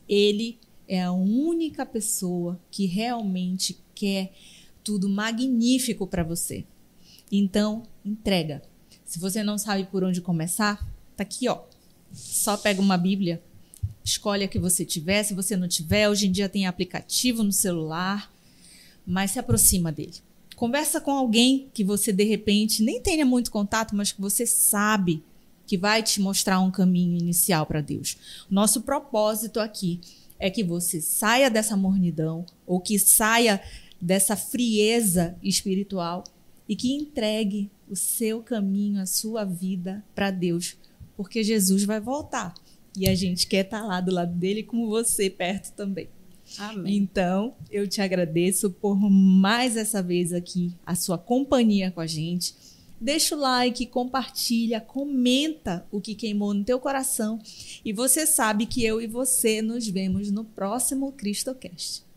Ele é a única pessoa que realmente quer tudo magnífico para você. Então, entrega. Se você não sabe por onde começar, tá aqui, ó. Só pega uma Bíblia, Escolhe a que você tiver. Se você não tiver, hoje em dia tem aplicativo no celular, mas se aproxima dele. Conversa com alguém que você de repente nem tenha muito contato, mas que você sabe que vai te mostrar um caminho inicial para Deus. Nosso propósito aqui é que você saia dessa mornidão ou que saia dessa frieza espiritual e que entregue o seu caminho, a sua vida para Deus, porque Jesus vai voltar. E a gente quer estar tá lá do lado dele com você perto também. Amém. Então, eu te agradeço por mais essa vez aqui a sua companhia com a gente. Deixa o like, compartilha, comenta o que queimou no teu coração. E você sabe que eu e você nos vemos no próximo CristoCast.